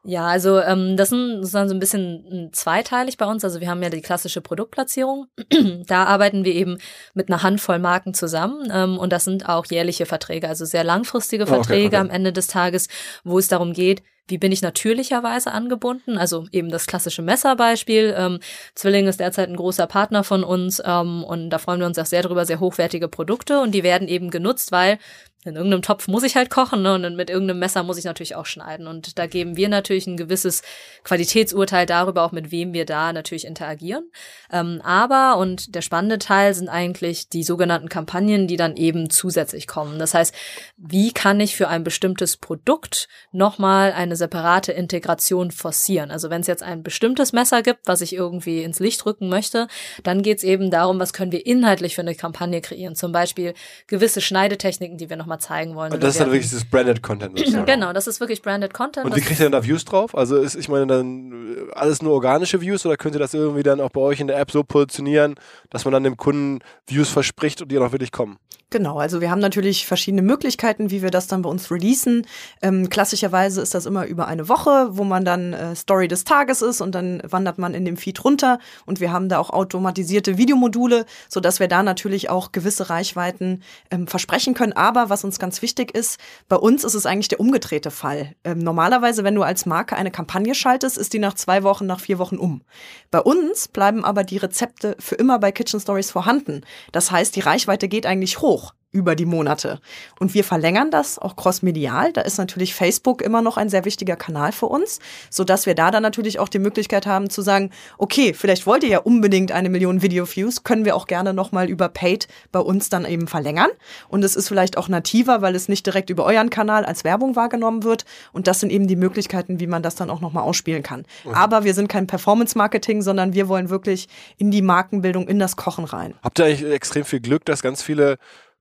Ja, also ähm, das ist dann so ein bisschen hm, zweiteilig bei uns. Also wir haben ja die klassische Produktplatzierung. da arbeiten wir eben mit einer Handvoll Marken zusammen ähm, und das sind auch jährliche Verträge, also sehr langfristige Verträge okay, okay. am Ende des Tages, wo es darum geht, wie bin ich natürlicherweise angebunden? Also eben das klassische Messerbeispiel. Ähm, Zwilling ist derzeit ein großer Partner von uns ähm, und da freuen wir uns auch sehr drüber, sehr hochwertige Produkte und die werden eben genutzt, weil in irgendeinem Topf muss ich halt kochen ne? und mit irgendeinem Messer muss ich natürlich auch schneiden. Und da geben wir natürlich ein gewisses Qualitätsurteil darüber, auch mit wem wir da natürlich interagieren. Ähm, aber, und der spannende Teil sind eigentlich die sogenannten Kampagnen, die dann eben zusätzlich kommen. Das heißt, wie kann ich für ein bestimmtes Produkt nochmal eine separate Integration forcieren? Also wenn es jetzt ein bestimmtes Messer gibt, was ich irgendwie ins Licht rücken möchte, dann geht es eben darum, was können wir inhaltlich für eine Kampagne kreieren. Zum Beispiel gewisse Schneidetechniken, die wir noch nochmal zeigen wollen. Und das ist dann wirklich das Branded Content. genau, das ist wirklich Branded Content. Und wie kriegt ihr denn da Views drauf? Also ist, ich meine, dann alles nur organische Views oder könnt ihr das irgendwie dann auch bei euch in der App so positionieren, dass man dann dem Kunden Views verspricht und die dann auch wirklich kommen? Genau, also wir haben natürlich verschiedene Möglichkeiten, wie wir das dann bei uns releasen. Ähm, klassischerweise ist das immer über eine Woche, wo man dann äh, Story des Tages ist und dann wandert man in dem Feed runter und wir haben da auch automatisierte Videomodule, so dass wir da natürlich auch gewisse Reichweiten ähm, versprechen können. Aber was uns ganz wichtig ist, bei uns ist es eigentlich der umgedrehte Fall. Ähm, normalerweise, wenn du als Marke eine Kampagne schaltest, ist die nach zwei Wochen, nach vier Wochen um. Bei uns bleiben aber die Rezepte für immer bei Kitchen Stories vorhanden. Das heißt, die Reichweite geht eigentlich hoch hoch. Über die Monate. Und wir verlängern das auch crossmedial. Da ist natürlich Facebook immer noch ein sehr wichtiger Kanal für uns, so dass wir da dann natürlich auch die Möglichkeit haben zu sagen, okay, vielleicht wollt ihr ja unbedingt eine Million Video-Views, können wir auch gerne nochmal über Paid bei uns dann eben verlängern. Und es ist vielleicht auch nativer, weil es nicht direkt über euren Kanal als Werbung wahrgenommen wird. Und das sind eben die Möglichkeiten, wie man das dann auch nochmal ausspielen kann. Mhm. Aber wir sind kein Performance-Marketing, sondern wir wollen wirklich in die Markenbildung, in das Kochen rein. Habt ihr eigentlich extrem viel Glück, dass ganz viele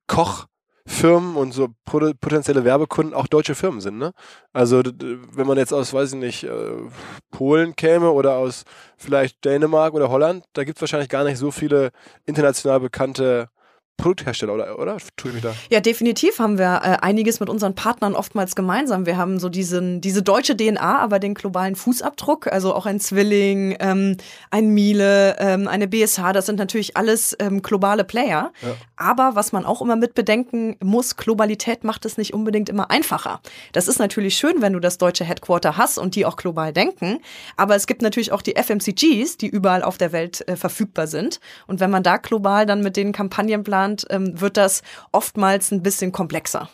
Kochfirmen und so potenzielle Werbekunden auch deutsche Firmen sind, ne? Also wenn man jetzt aus, weiß ich nicht, äh, Polen käme oder aus vielleicht Dänemark oder Holland, da gibt es wahrscheinlich gar nicht so viele international bekannte Produkthersteller, oder, oder? Tue ich mich da? Ja, definitiv haben wir äh, einiges mit unseren Partnern oftmals gemeinsam. Wir haben so diesen, diese deutsche DNA, aber den globalen Fußabdruck, also auch ein Zwilling, ähm, ein Miele, ähm, eine BSH, das sind natürlich alles ähm, globale Player. Ja. Aber was man auch immer mit bedenken muss, Globalität macht es nicht unbedingt immer einfacher. Das ist natürlich schön, wenn du das deutsche Headquarter hast und die auch global denken. Aber es gibt natürlich auch die FMCGs, die überall auf der Welt äh, verfügbar sind. Und wenn man da global dann mit den Kampagnen plant, Deutschland ähm, wird das oftmals ein bisschen komplexer.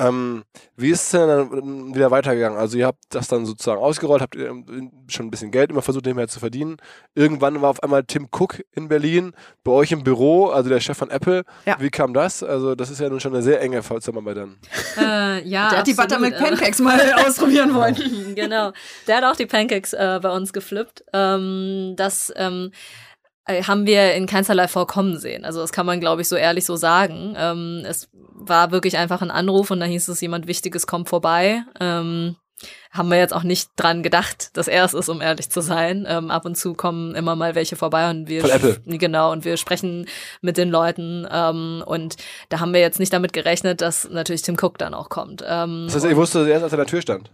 Ähm, wie ist es denn dann wieder weitergegangen? Also ihr habt das dann sozusagen ausgerollt, habt ihr schon ein bisschen Geld immer versucht, nebenher zu verdienen. Irgendwann war auf einmal Tim Cook in Berlin, bei euch im Büro, also der Chef von Apple. Ja. Wie kam das? Also das ist ja nun schon eine sehr enge Zusammenarbeit dann. Äh, ja, der hat die Buttermilk Pancakes mal ausprobieren wollen. genau, der hat auch die Pancakes äh, bei uns geflippt. Ähm, das ähm, äh, haben wir in keinsterlei Vorkommen sehen. Also das kann man, glaube ich, so ehrlich so sagen. Ähm, es war wirklich einfach ein Anruf und da hieß es, jemand Wichtiges kommt vorbei. Ähm, haben wir jetzt auch nicht dran gedacht, dass er es ist, um ehrlich zu sein. Ähm, ab und zu kommen immer mal welche vorbei und wir genau und wir sprechen mit den Leuten ähm, und da haben wir jetzt nicht damit gerechnet, dass natürlich Tim Cook dann auch kommt. Ähm, das heißt, ihr wusstet erst, als er an der Tür stand.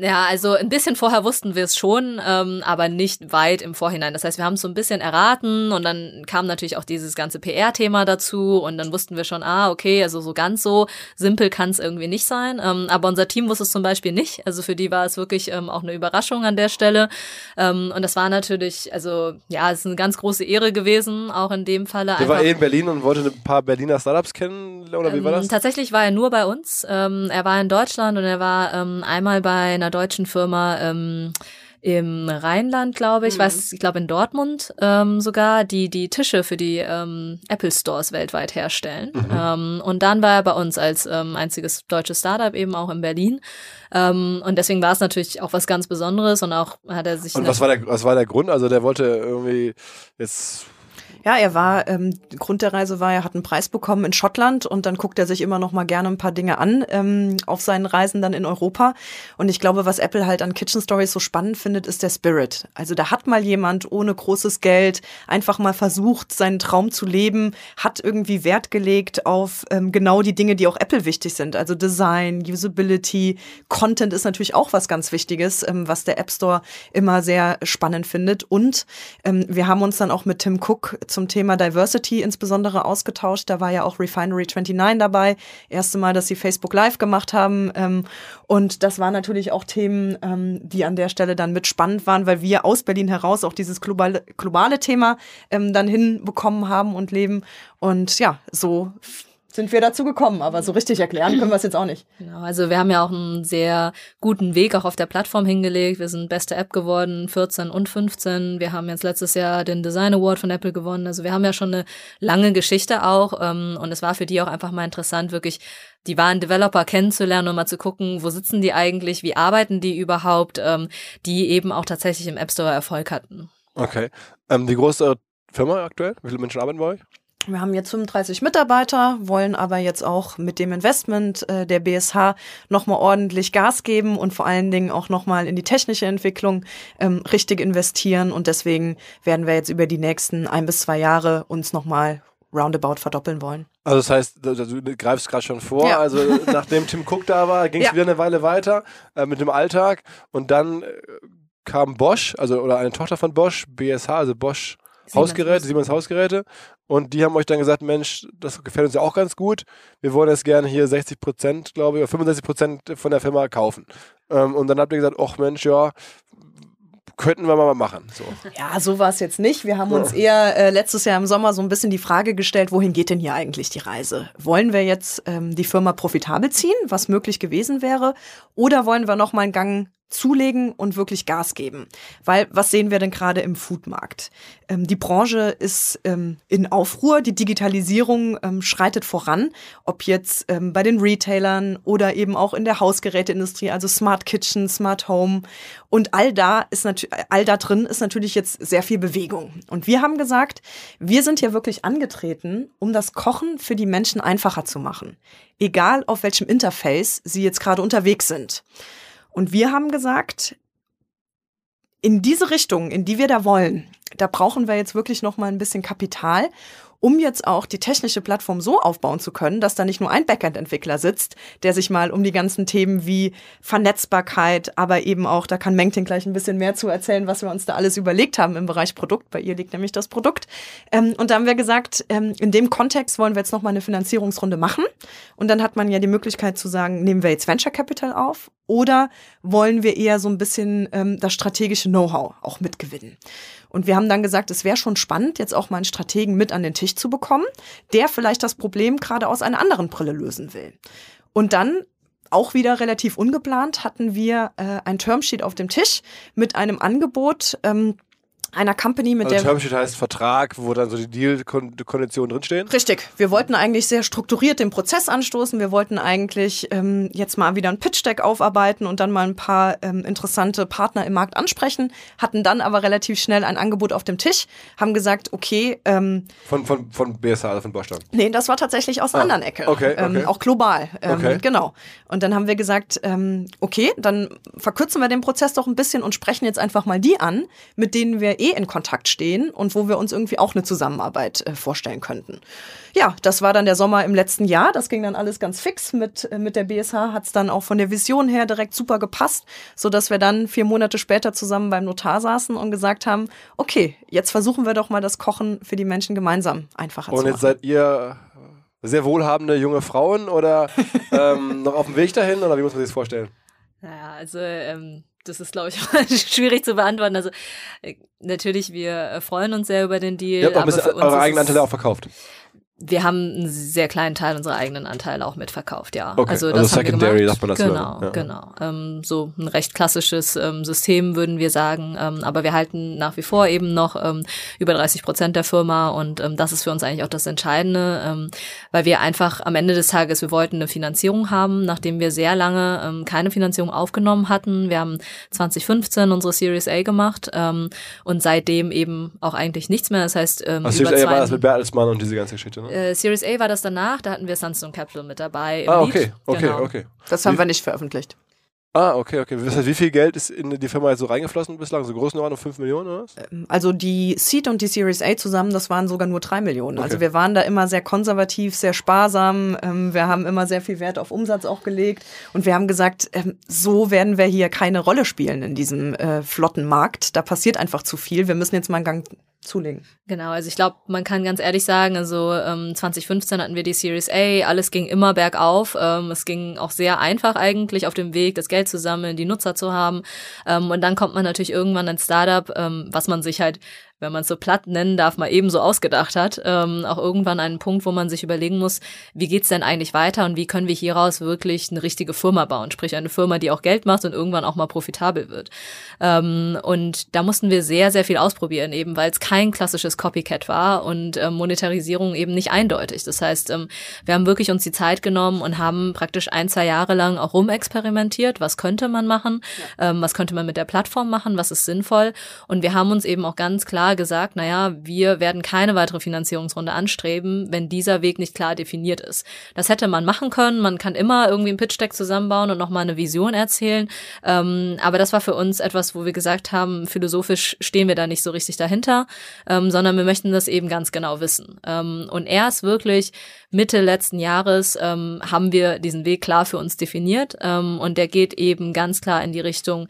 Ja, also ein bisschen vorher wussten wir es schon, ähm, aber nicht weit im Vorhinein. Das heißt, wir haben es so ein bisschen erraten und dann kam natürlich auch dieses ganze PR-Thema dazu und dann wussten wir schon, ah, okay, also so ganz so simpel kann es irgendwie nicht sein. Ähm, aber unser Team wusste es zum Beispiel nicht. Also für die war es wirklich ähm, auch eine Überraschung an der Stelle. Ähm, und das war natürlich, also ja, es ist eine ganz große Ehre gewesen, auch in dem Falle. Der war eh in Berlin und wollte ein paar Berliner Startups kennen, oder wie war das? Ähm, tatsächlich war er nur bei uns. Ähm, er war in Deutschland und er war ähm, einmal bei einer deutschen Firma ähm, im Rheinland, glaube ich, mhm. weiß, ich glaube in Dortmund ähm, sogar, die die Tische für die ähm, Apple Stores weltweit herstellen. Mhm. Ähm, und dann war er bei uns als ähm, einziges deutsches Startup eben auch in Berlin. Ähm, und deswegen war es natürlich auch was ganz Besonderes und auch hat er sich. Und was war der was war der Grund? Also der wollte irgendwie jetzt ja, er war, ähm, Grund der Reise war, er hat einen Preis bekommen in Schottland und dann guckt er sich immer noch mal gerne ein paar Dinge an ähm, auf seinen Reisen dann in Europa. Und ich glaube, was Apple halt an Kitchen Stories so spannend findet, ist der Spirit. Also da hat mal jemand ohne großes Geld einfach mal versucht, seinen Traum zu leben, hat irgendwie Wert gelegt auf ähm, genau die Dinge, die auch Apple wichtig sind. Also Design, Usability, Content ist natürlich auch was ganz Wichtiges, ähm, was der App Store immer sehr spannend findet. Und ähm, wir haben uns dann auch mit Tim Cook zum Thema Diversity insbesondere ausgetauscht. Da war ja auch Refinery 29 dabei. Erste Mal, dass sie Facebook Live gemacht haben. Ähm, und das waren natürlich auch Themen, ähm, die an der Stelle dann mit spannend waren, weil wir aus Berlin heraus auch dieses globale, globale Thema ähm, dann hinbekommen haben und leben. Und ja, so sind wir dazu gekommen, aber so richtig erklären können wir es jetzt auch nicht. Genau, also wir haben ja auch einen sehr guten Weg auch auf der Plattform hingelegt. Wir sind beste App geworden, 14 und 15. Wir haben jetzt letztes Jahr den Design Award von Apple gewonnen. Also wir haben ja schon eine lange Geschichte auch ähm, und es war für die auch einfach mal interessant, wirklich die wahren Developer kennenzulernen und mal zu gucken, wo sitzen die eigentlich, wie arbeiten die überhaupt, ähm, die eben auch tatsächlich im App Store Erfolg hatten. Okay. Ähm, wie groß ist eure Firma aktuell? Wie viele Menschen arbeiten bei euch? Wir haben jetzt 35 Mitarbeiter, wollen aber jetzt auch mit dem Investment äh, der BSH nochmal ordentlich Gas geben und vor allen Dingen auch nochmal in die technische Entwicklung ähm, richtig investieren. Und deswegen werden wir jetzt über die nächsten ein bis zwei Jahre uns nochmal roundabout verdoppeln wollen. Also das heißt, du greifst gerade schon vor. Ja. Also nachdem Tim Cook da war, ging es ja. wieder eine Weile weiter äh, mit dem Alltag und dann äh, kam Bosch, also oder eine Tochter von Bosch, BSH, also Bosch Hausgeräte, Siemens Hausgeräte. Und die haben euch dann gesagt, Mensch, das gefällt uns ja auch ganz gut. Wir wollen jetzt gerne hier 60 Prozent, glaube ich, oder 65 Prozent von der Firma kaufen. Ähm, und dann habt ihr gesagt, ach Mensch, ja, könnten wir mal machen. So. Ja, so war es jetzt nicht. Wir haben uns eher äh, letztes Jahr im Sommer so ein bisschen die Frage gestellt, wohin geht denn hier eigentlich die Reise? Wollen wir jetzt ähm, die Firma profitabel ziehen, was möglich gewesen wäre, oder wollen wir noch mal einen Gang zulegen und wirklich Gas geben. Weil was sehen wir denn gerade im Foodmarkt? Ähm, die Branche ist ähm, in Aufruhr, die Digitalisierung ähm, schreitet voran, ob jetzt ähm, bei den Retailern oder eben auch in der Hausgeräteindustrie, also Smart Kitchen, Smart Home und all da ist natürlich all da drin ist natürlich jetzt sehr viel Bewegung. Und wir haben gesagt, wir sind hier wirklich angetreten, um das Kochen für die Menschen einfacher zu machen, egal auf welchem Interface sie jetzt gerade unterwegs sind. Und wir haben gesagt, in diese Richtung, in die wir da wollen, da brauchen wir jetzt wirklich noch mal ein bisschen Kapital um jetzt auch die technische Plattform so aufbauen zu können, dass da nicht nur ein Backend-Entwickler sitzt, der sich mal um die ganzen Themen wie Vernetzbarkeit, aber eben auch, da kann Mengting gleich ein bisschen mehr zu erzählen, was wir uns da alles überlegt haben im Bereich Produkt. Bei ihr liegt nämlich das Produkt. Ähm, und da haben wir gesagt, ähm, in dem Kontext wollen wir jetzt nochmal eine Finanzierungsrunde machen. Und dann hat man ja die Möglichkeit zu sagen, nehmen wir jetzt Venture Capital auf oder wollen wir eher so ein bisschen ähm, das strategische Know-how auch mitgewinnen. Und wir haben dann gesagt, es wäre schon spannend, jetzt auch mal einen Strategen mit an den Tisch zu bekommen, der vielleicht das Problem gerade aus einer anderen Brille lösen will. Und dann auch wieder relativ ungeplant hatten wir äh, ein Termsheet auf dem Tisch mit einem Angebot. Ähm, einer Company, mit also der. Termsheet heißt Vertrag, wo dann so die Deal-Konditionen drinstehen? Richtig. Wir wollten eigentlich sehr strukturiert den Prozess anstoßen. Wir wollten eigentlich ähm, jetzt mal wieder ein Pitch-Deck aufarbeiten und dann mal ein paar ähm, interessante Partner im Markt ansprechen. Hatten dann aber relativ schnell ein Angebot auf dem Tisch, haben gesagt, okay. Ähm, von, von, von BSH, also von Bosch dann? Nee, das war tatsächlich aus einer ah, anderen Ecke. Okay, ähm, okay. auch global. Ähm, okay. Genau. Und dann haben wir gesagt, ähm, okay, dann verkürzen wir den Prozess doch ein bisschen und sprechen jetzt einfach mal die an, mit denen wir eh in Kontakt stehen und wo wir uns irgendwie auch eine Zusammenarbeit äh, vorstellen könnten. Ja, das war dann der Sommer im letzten Jahr. Das ging dann alles ganz fix. Mit, äh, mit der BSH hat es dann auch von der Vision her direkt super gepasst, sodass wir dann vier Monate später zusammen beim Notar saßen und gesagt haben, okay, jetzt versuchen wir doch mal das Kochen für die Menschen gemeinsam einfacher und zu machen. Und jetzt seid ihr sehr wohlhabende junge Frauen oder ähm, noch auf dem Weg dahin oder wie muss man sich das vorstellen? Naja, also ähm, das ist, glaube ich, schwierig zu beantworten. Also äh, natürlich, wir äh, freuen uns sehr über den Deal. Auch ein bisschen eure eigenen Anteile auch verkauft wir haben einen sehr kleinen Teil unserer eigenen Anteile auch mitverkauft, ja. Okay. Also, das also Secondary, sagt man das Genau, ja. genau. Ähm, so ein recht klassisches ähm, System, würden wir sagen. Ähm, aber wir halten nach wie vor eben noch ähm, über 30 Prozent der Firma und ähm, das ist für uns eigentlich auch das Entscheidende, ähm, weil wir einfach am Ende des Tages, wir wollten eine Finanzierung haben, nachdem wir sehr lange keine Finanzierung aufgenommen hatten. Wir haben 2015 unsere Series A gemacht und seitdem eben auch eigentlich nichts mehr. Das heißt, ähm, also Series A war das mit Bertelsmann und diese ganze Geschichte, ne? Äh, Series A war das danach, da hatten wir Sunstone Capital mit dabei. ah, okay, okay, genau. okay. Das haben wie, wir nicht veröffentlicht. Ah, okay, okay. Das heißt, wie viel Geld ist in die Firma jetzt so reingeflossen bislang? So Größenordnung 5 Millionen oder was? Ähm, also die Seed und die Series A zusammen, das waren sogar nur 3 Millionen. Also okay. Also wir waren da immer sehr konservativ, sehr sparsam. Ähm, wir haben immer sehr viel Wert auf Umsatz auch gelegt. Und wir haben gesagt, ähm, so werden wir hier keine Rolle spielen in diesem äh, flotten Markt. Da passiert einfach zu viel. Wir müssen jetzt mal einen Gang zulegen. Genau, also ich glaube, man kann ganz ehrlich sagen, also ähm, 2015 hatten wir die Series A, alles ging immer bergauf. Ähm, es ging auch sehr einfach eigentlich auf dem Weg, das Geld zu sammeln, die Nutzer zu haben. Ähm, und dann kommt man natürlich irgendwann ins Startup, ähm, was man sich halt wenn man es so platt nennen darf, mal ebenso ausgedacht hat. Ähm, auch irgendwann einen Punkt, wo man sich überlegen muss, wie geht's denn eigentlich weiter und wie können wir hieraus wirklich eine richtige Firma bauen, sprich eine Firma, die auch Geld macht und irgendwann auch mal profitabel wird. Ähm, und da mussten wir sehr, sehr viel ausprobieren, eben weil es kein klassisches Copycat war und ähm, Monetarisierung eben nicht eindeutig. Das heißt, ähm, wir haben wirklich uns die Zeit genommen und haben praktisch ein, zwei Jahre lang auch rumexperimentiert, was könnte man machen, ja. ähm, was könnte man mit der Plattform machen, was ist sinnvoll. Und wir haben uns eben auch ganz klar gesagt, naja, wir werden keine weitere Finanzierungsrunde anstreben, wenn dieser Weg nicht klar definiert ist. Das hätte man machen können. Man kann immer irgendwie ein Pitch-Deck zusammenbauen und nochmal eine Vision erzählen. Ähm, aber das war für uns etwas, wo wir gesagt haben, philosophisch stehen wir da nicht so richtig dahinter, ähm, sondern wir möchten das eben ganz genau wissen. Ähm, und erst wirklich Mitte letzten Jahres ähm, haben wir diesen Weg klar für uns definiert. Ähm, und der geht eben ganz klar in die Richtung,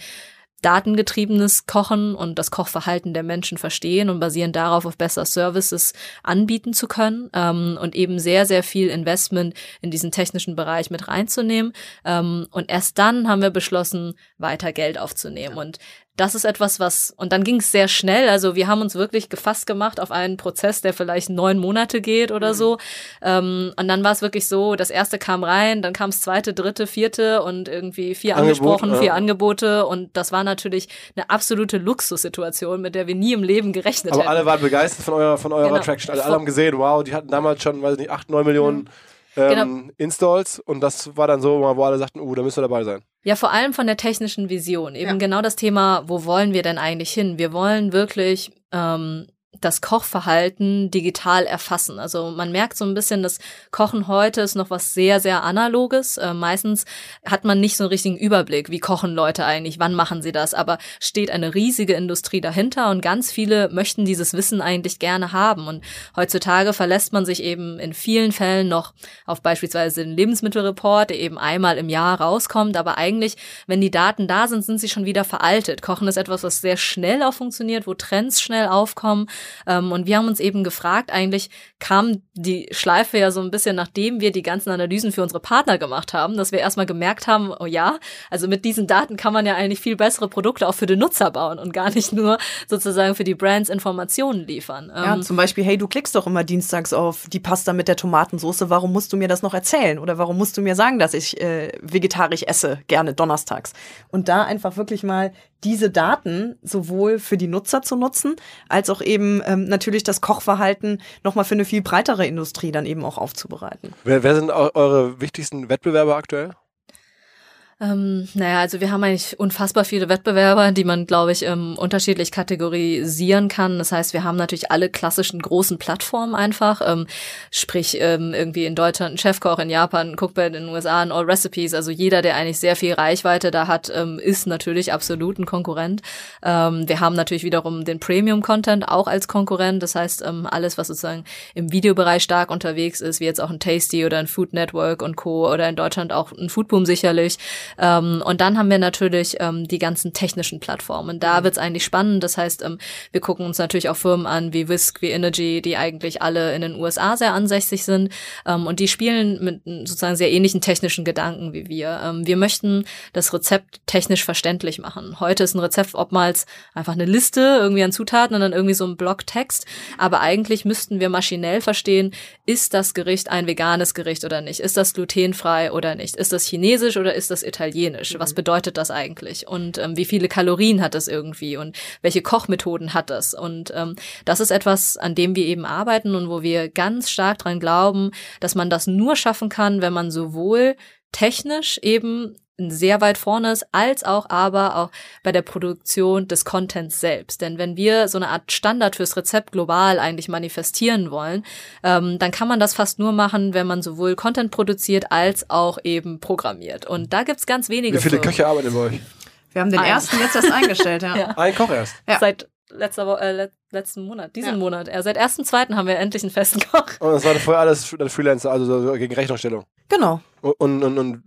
datengetriebenes Kochen und das Kochverhalten der Menschen verstehen und basieren darauf auf besser Services anbieten zu können ähm, und eben sehr, sehr viel Investment in diesen technischen Bereich mit reinzunehmen. Ähm, und erst dann haben wir beschlossen, weiter Geld aufzunehmen. Und das ist etwas, was, und dann ging es sehr schnell. Also wir haben uns wirklich gefasst gemacht auf einen Prozess, der vielleicht neun Monate geht oder mhm. so. Ähm, und dann war es wirklich so, das erste kam rein, dann kam das zweite, dritte, vierte und irgendwie vier Angebot, angesprochen, vier ja. Angebote. Und das war natürlich eine absolute Luxussituation, mit der wir nie im Leben gerechnet Aber hätten. alle waren begeistert von eurer, von eurer genau. Attraction. Also alle haben gesehen, wow, die hatten damals schon, weiß nicht, acht, neun Millionen. Mhm ähm, genau. Installs und das war dann so, wo alle sagten, uh, da müsst ihr dabei sein. Ja, vor allem von der technischen Vision. Eben ja. genau das Thema, wo wollen wir denn eigentlich hin? Wir wollen wirklich ähm, das Kochverhalten digital erfassen. Also man merkt so ein bisschen, dass Kochen heute ist noch was sehr, sehr analoges. Äh, meistens hat man nicht so einen richtigen Überblick, wie kochen Leute eigentlich, wann machen sie das, aber steht eine riesige Industrie dahinter und ganz viele möchten dieses Wissen eigentlich gerne haben. Und heutzutage verlässt man sich eben in vielen Fällen noch auf beispielsweise den Lebensmittelreport, der eben einmal im Jahr rauskommt, aber eigentlich, wenn die Daten da sind, sind sie schon wieder veraltet. Kochen ist etwas, was sehr schnell auch funktioniert, wo Trends schnell aufkommen ähm, und wir haben uns eben gefragt, eigentlich kam die Schleife ja so ein bisschen, nachdem wir die ganzen Analysen für unsere Partner gemacht haben, dass wir erstmal gemerkt haben, oh ja, also mit diesen Daten kann man ja eigentlich viel bessere Produkte auch für den Nutzer bauen und gar nicht nur sozusagen für die Brands Informationen liefern. Ja, ähm, zum Beispiel, hey, du klickst doch immer dienstags auf die Pasta mit der Tomatensauce, warum musst du mir das noch erzählen? Oder warum musst du mir sagen, dass ich äh, vegetarisch esse, gerne donnerstags? Und da einfach wirklich mal diese Daten sowohl für die Nutzer zu nutzen, als auch eben ähm, natürlich das Kochverhalten nochmal für eine viel breitere Industrie dann eben auch aufzubereiten. Wer, wer sind eure wichtigsten Wettbewerber aktuell? Ähm, naja, also wir haben eigentlich unfassbar viele Wettbewerber, die man, glaube ich, ähm, unterschiedlich kategorisieren kann. Das heißt, wir haben natürlich alle klassischen großen Plattformen einfach, ähm, sprich ähm, irgendwie in Deutschland ein Chefkoch, in Japan ein Cookpad, in den USA ein All Recipes. Also jeder, der eigentlich sehr viel Reichweite da hat, ähm, ist natürlich absolut ein Konkurrent. Ähm, wir haben natürlich wiederum den Premium-Content auch als Konkurrent. Das heißt, ähm, alles, was sozusagen im Videobereich stark unterwegs ist, wie jetzt auch ein Tasty oder ein Food Network und Co. oder in Deutschland auch ein Foodboom sicherlich. Ähm, und dann haben wir natürlich ähm, die ganzen technischen Plattformen. Da mhm. wird's eigentlich spannend. Das heißt, ähm, wir gucken uns natürlich auch Firmen an wie Whisk, wie Energy, die eigentlich alle in den USA sehr ansässig sind. Ähm, und die spielen mit sozusagen sehr ähnlichen technischen Gedanken wie wir. Ähm, wir möchten das Rezept technisch verständlich machen. Heute ist ein Rezept oftmals einfach eine Liste irgendwie an Zutaten und dann irgendwie so ein Blocktext. Aber eigentlich müssten wir maschinell verstehen, ist das Gericht ein veganes Gericht oder nicht? Ist das glutenfrei oder nicht? Ist das chinesisch oder ist das italienisch? Italienisch? Was mhm. bedeutet das eigentlich? Und ähm, wie viele Kalorien hat das irgendwie? Und welche Kochmethoden hat das? Und ähm, das ist etwas, an dem wir eben arbeiten und wo wir ganz stark dran glauben, dass man das nur schaffen kann, wenn man sowohl technisch eben sehr weit vorne ist, als auch aber auch bei der Produktion des Contents selbst. Denn wenn wir so eine Art Standard fürs Rezept global eigentlich manifestieren wollen, ähm, dann kann man das fast nur machen, wenn man sowohl Content produziert als auch eben programmiert. Und da gibt's ganz wenige. Wie viele Firmen. Köche arbeiten bei euch? Wir haben den Ein. ersten jetzt erst eingestellt, ja. ja. Ein Koch erst. Ja. Seit letzter Woche, äh, letzten Monat, diesen ja. Monat. Ja, seit ersten, zweiten haben wir endlich einen festen Koch. Und das war vorher alles Freelancer, also so gegen Rechnungsstellung. Genau. Und, und, und,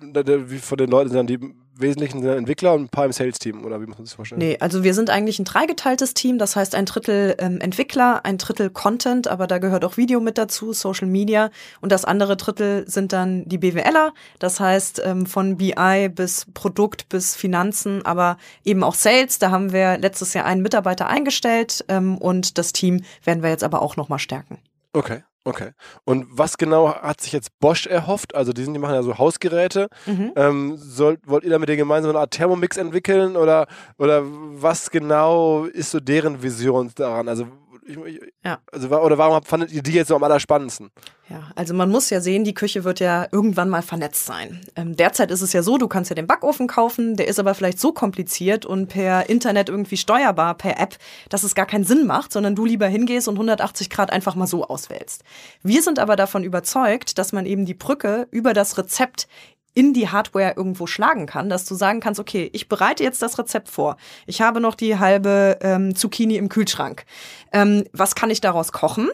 wie von den Leuten sind dann die Wesentlichen sind Entwickler und ein paar im Sales-Team, oder wie muss man sich vorstellen? Nee, also wir sind eigentlich ein dreigeteiltes Team, das heißt ein Drittel ähm, Entwickler, ein Drittel Content, aber da gehört auch Video mit dazu, Social Media und das andere Drittel sind dann die BWLer, das heißt ähm, von BI bis Produkt bis Finanzen, aber eben auch Sales, da haben wir letztes Jahr einen Mitarbeiter eingestellt ähm, und das Team werden wir jetzt aber auch nochmal stärken. Okay. Okay. Und was genau hat sich jetzt Bosch erhofft? Also die, sind, die machen ja so Hausgeräte. Mhm. Ähm, soll, wollt ihr da mit denen gemeinsam eine Art Thermomix entwickeln oder, oder was genau ist so deren Vision daran? Also ich, ja. Also, oder warum fandet ihr die jetzt so am allerspannendsten? Ja, also man muss ja sehen, die Küche wird ja irgendwann mal vernetzt sein. Ähm, derzeit ist es ja so, du kannst ja den Backofen kaufen, der ist aber vielleicht so kompliziert und per Internet irgendwie steuerbar, per App, dass es gar keinen Sinn macht, sondern du lieber hingehst und 180 Grad einfach mal so auswählst. Wir sind aber davon überzeugt, dass man eben die Brücke über das Rezept in die Hardware irgendwo schlagen kann, dass du sagen kannst, okay, ich bereite jetzt das Rezept vor. Ich habe noch die halbe ähm, Zucchini im Kühlschrank. Ähm, was kann ich daraus kochen?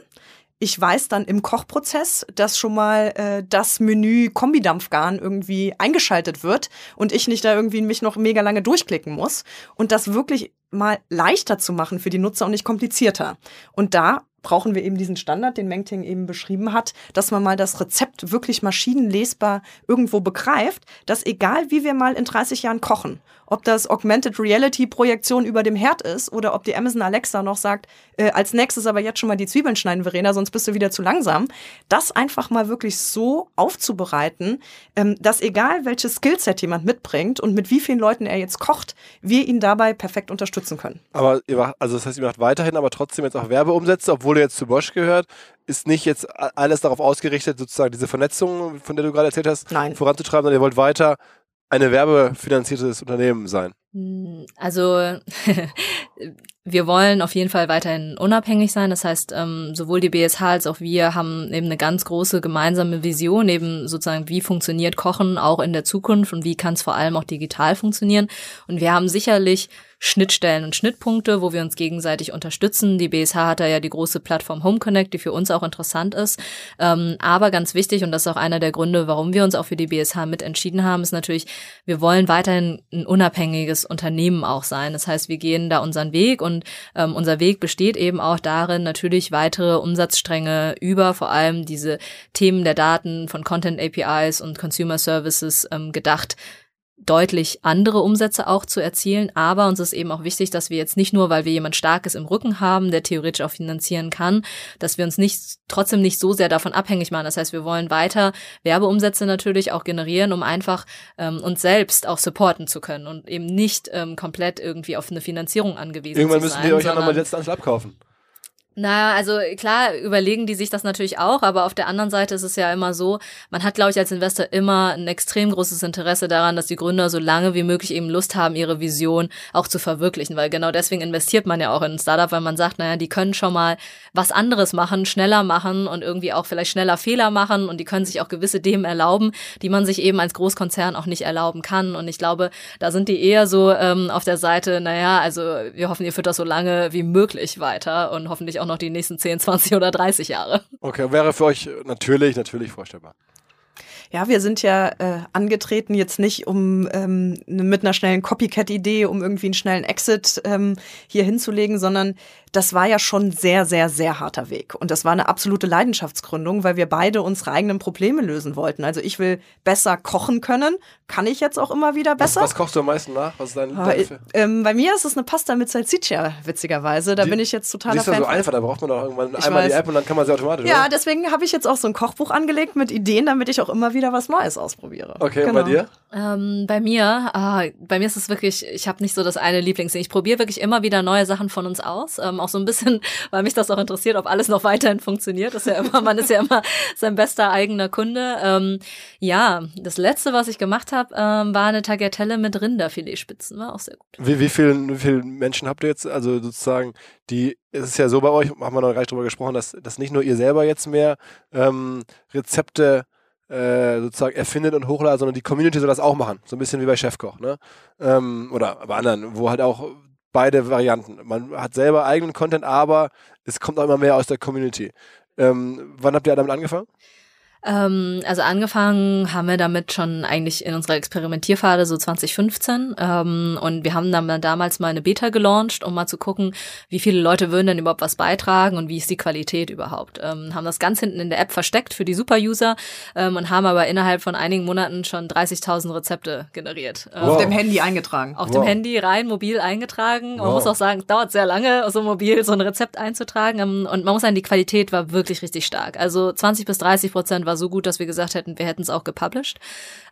Ich weiß dann im Kochprozess, dass schon mal äh, das Menü Kombidampfgarn irgendwie eingeschaltet wird und ich nicht da irgendwie mich noch mega lange durchklicken muss und das wirklich mal leichter zu machen für die Nutzer und nicht komplizierter. Und da brauchen wir eben diesen Standard, den Mengting eben beschrieben hat, dass man mal das Rezept wirklich maschinenlesbar irgendwo begreift, dass egal wie wir mal in 30 Jahren kochen, ob das Augmented Reality Projektion über dem Herd ist oder ob die Amazon Alexa noch sagt, äh, als nächstes aber jetzt schon mal die Zwiebeln schneiden, Verena, sonst bist du wieder zu langsam, das einfach mal wirklich so aufzubereiten, ähm, dass egal welches Skillset jemand mitbringt und mit wie vielen Leuten er jetzt kocht, wir ihn dabei perfekt unterstützen können. Aber ihr macht, also das heißt, ihr macht weiterhin aber trotzdem jetzt auch Werbeumsätze, obwohl ihr jetzt zu Bosch gehört, ist nicht jetzt alles darauf ausgerichtet, sozusagen diese Vernetzung, von der du gerade erzählt hast, Nein. voranzutreiben, sondern ihr wollt weiter eine werbefinanziertes Unternehmen sein. Hm, Also wir wollen auf jeden Fall weiterhin unabhängig sein. Das heißt, ähm, sowohl die BSH als auch wir haben eben eine ganz große gemeinsame Vision, eben sozusagen, wie funktioniert Kochen auch in der Zukunft und wie kann es vor allem auch digital funktionieren. Und wir haben sicherlich Schnittstellen und Schnittpunkte, wo wir uns gegenseitig unterstützen. Die BSH hat da ja die große Plattform Home Connect, die für uns auch interessant ist. Ähm, aber ganz wichtig, und das ist auch einer der Gründe, warum wir uns auch für die BSH mit entschieden haben, ist natürlich, wir wollen weiterhin ein unabhängiges Unternehmen auch sein. Das heißt, wir gehen da unseren Weg und ähm, unser Weg besteht eben auch darin, natürlich weitere Umsatzstränge über vor allem diese Themen der Daten von Content APIs und Consumer Services ähm, gedacht deutlich andere Umsätze auch zu erzielen. Aber uns ist eben auch wichtig, dass wir jetzt nicht nur, weil wir jemand Starkes im Rücken haben, der theoretisch auch finanzieren kann, dass wir uns nicht trotzdem nicht so sehr davon abhängig machen. Das heißt, wir wollen weiter Werbeumsätze natürlich auch generieren, um einfach ähm, uns selbst auch supporten zu können und eben nicht ähm, komplett irgendwie auf eine Finanzierung angewiesen Irgendwann zu müssen sein. wir euch ja nochmal die letzte Anschlag abkaufen. Naja, also klar überlegen die sich das natürlich auch, aber auf der anderen Seite ist es ja immer so, man hat, glaube ich, als Investor immer ein extrem großes Interesse daran, dass die Gründer so lange wie möglich eben Lust haben, ihre Vision auch zu verwirklichen, weil genau deswegen investiert man ja auch in ein Startup, weil man sagt, naja, die können schon mal was anderes machen, schneller machen und irgendwie auch vielleicht schneller Fehler machen und die können sich auch gewisse Themen erlauben, die man sich eben als Großkonzern auch nicht erlauben kann. Und ich glaube, da sind die eher so ähm, auf der Seite, naja, also wir hoffen, ihr führt das so lange wie möglich weiter und hoffentlich auch noch die nächsten 10, 20 oder 30 Jahre. Okay, wäre für euch natürlich, natürlich vorstellbar. Ja, wir sind ja äh, angetreten jetzt nicht um ähm, mit einer schnellen Copycat-Idee, um irgendwie einen schnellen Exit ähm, hier hinzulegen, sondern das war ja schon sehr, sehr, sehr harter Weg. Und das war eine absolute Leidenschaftsgründung, weil wir beide unsere eigenen Probleme lösen wollten. Also ich will besser kochen können, kann ich jetzt auch immer wieder Was, besser. was kochst du am meisten nach? Was ist dein, Ah, dein äh, ähm, bei mir ist es eine Pasta mit Salsiccia, witzigerweise. Da Die- bin ich jetzt Die totaler ist ja so einfach, da braucht man doch irgendwann Ich einmal die weiß. App und dann kann man sie automatisch. Ja, oder? deswegen habe ich jetzt auch so ein Kochbuch angelegt mit Ideen, damit ich auch immer wieder was Neues ausprobiere. Okay, und Genau. bei dir? Ähm, bei mir, ah, bei mir ist es wirklich, ich habe nicht so das eine Lieblingsding. Ich probiere wirklich immer wieder neue Sachen von uns aus. Ähm, auch so ein bisschen, weil mich das auch interessiert, ob alles noch weiterhin funktioniert. Das ist ja immer, man ist ja immer sein bester eigener Kunde. Ähm, ja, das letzte, was ich gemacht habe, ähm, war eine Tagliatelle mit Rinderfiletspitzen. War auch sehr gut. Wie, wie viele wie viel Menschen habt ihr jetzt? Also sozusagen, die, es ist ja so bei euch, haben wir noch gar nicht drüber gesprochen, dass, dass nicht nur ihr selber jetzt mehr ähm, Rezepte äh, sozusagen erfindet und hochladet, sondern die Community soll das auch machen. So ein bisschen wie bei Chefkoch, ne? Ähm, oder bei anderen, wo halt auch beide Varianten. Man hat selber eigenen Content, aber es kommt auch immer mehr aus der Community. Ähm, wann habt ihr damit angefangen? Ähm, also angefangen haben wir damit schon eigentlich in unserer Experimentierphase so 2015 ähm, und wir haben dann damals mal eine Beta gelauncht, um mal zu gucken, wie viele Leute würden denn überhaupt was beitragen und wie ist die Qualität überhaupt. Ähm, haben das ganz hinten in der App versteckt für die Super-User ähm, und haben aber innerhalb von einigen Monaten schon 30.000 Rezepte generiert. Ähm, Wow. Auf dem Handy eingetragen. auf Wow. dem Handy rein, mobil eingetragen. Man Wow. muss auch sagen, es dauert sehr lange, so mobil so ein Rezept einzutragen. Ähm, Und man muss sagen, die Qualität war wirklich richtig stark. Also 20 bis 30 Prozent war so gut, dass wir gesagt hätten, wir hätten es auch gepublished.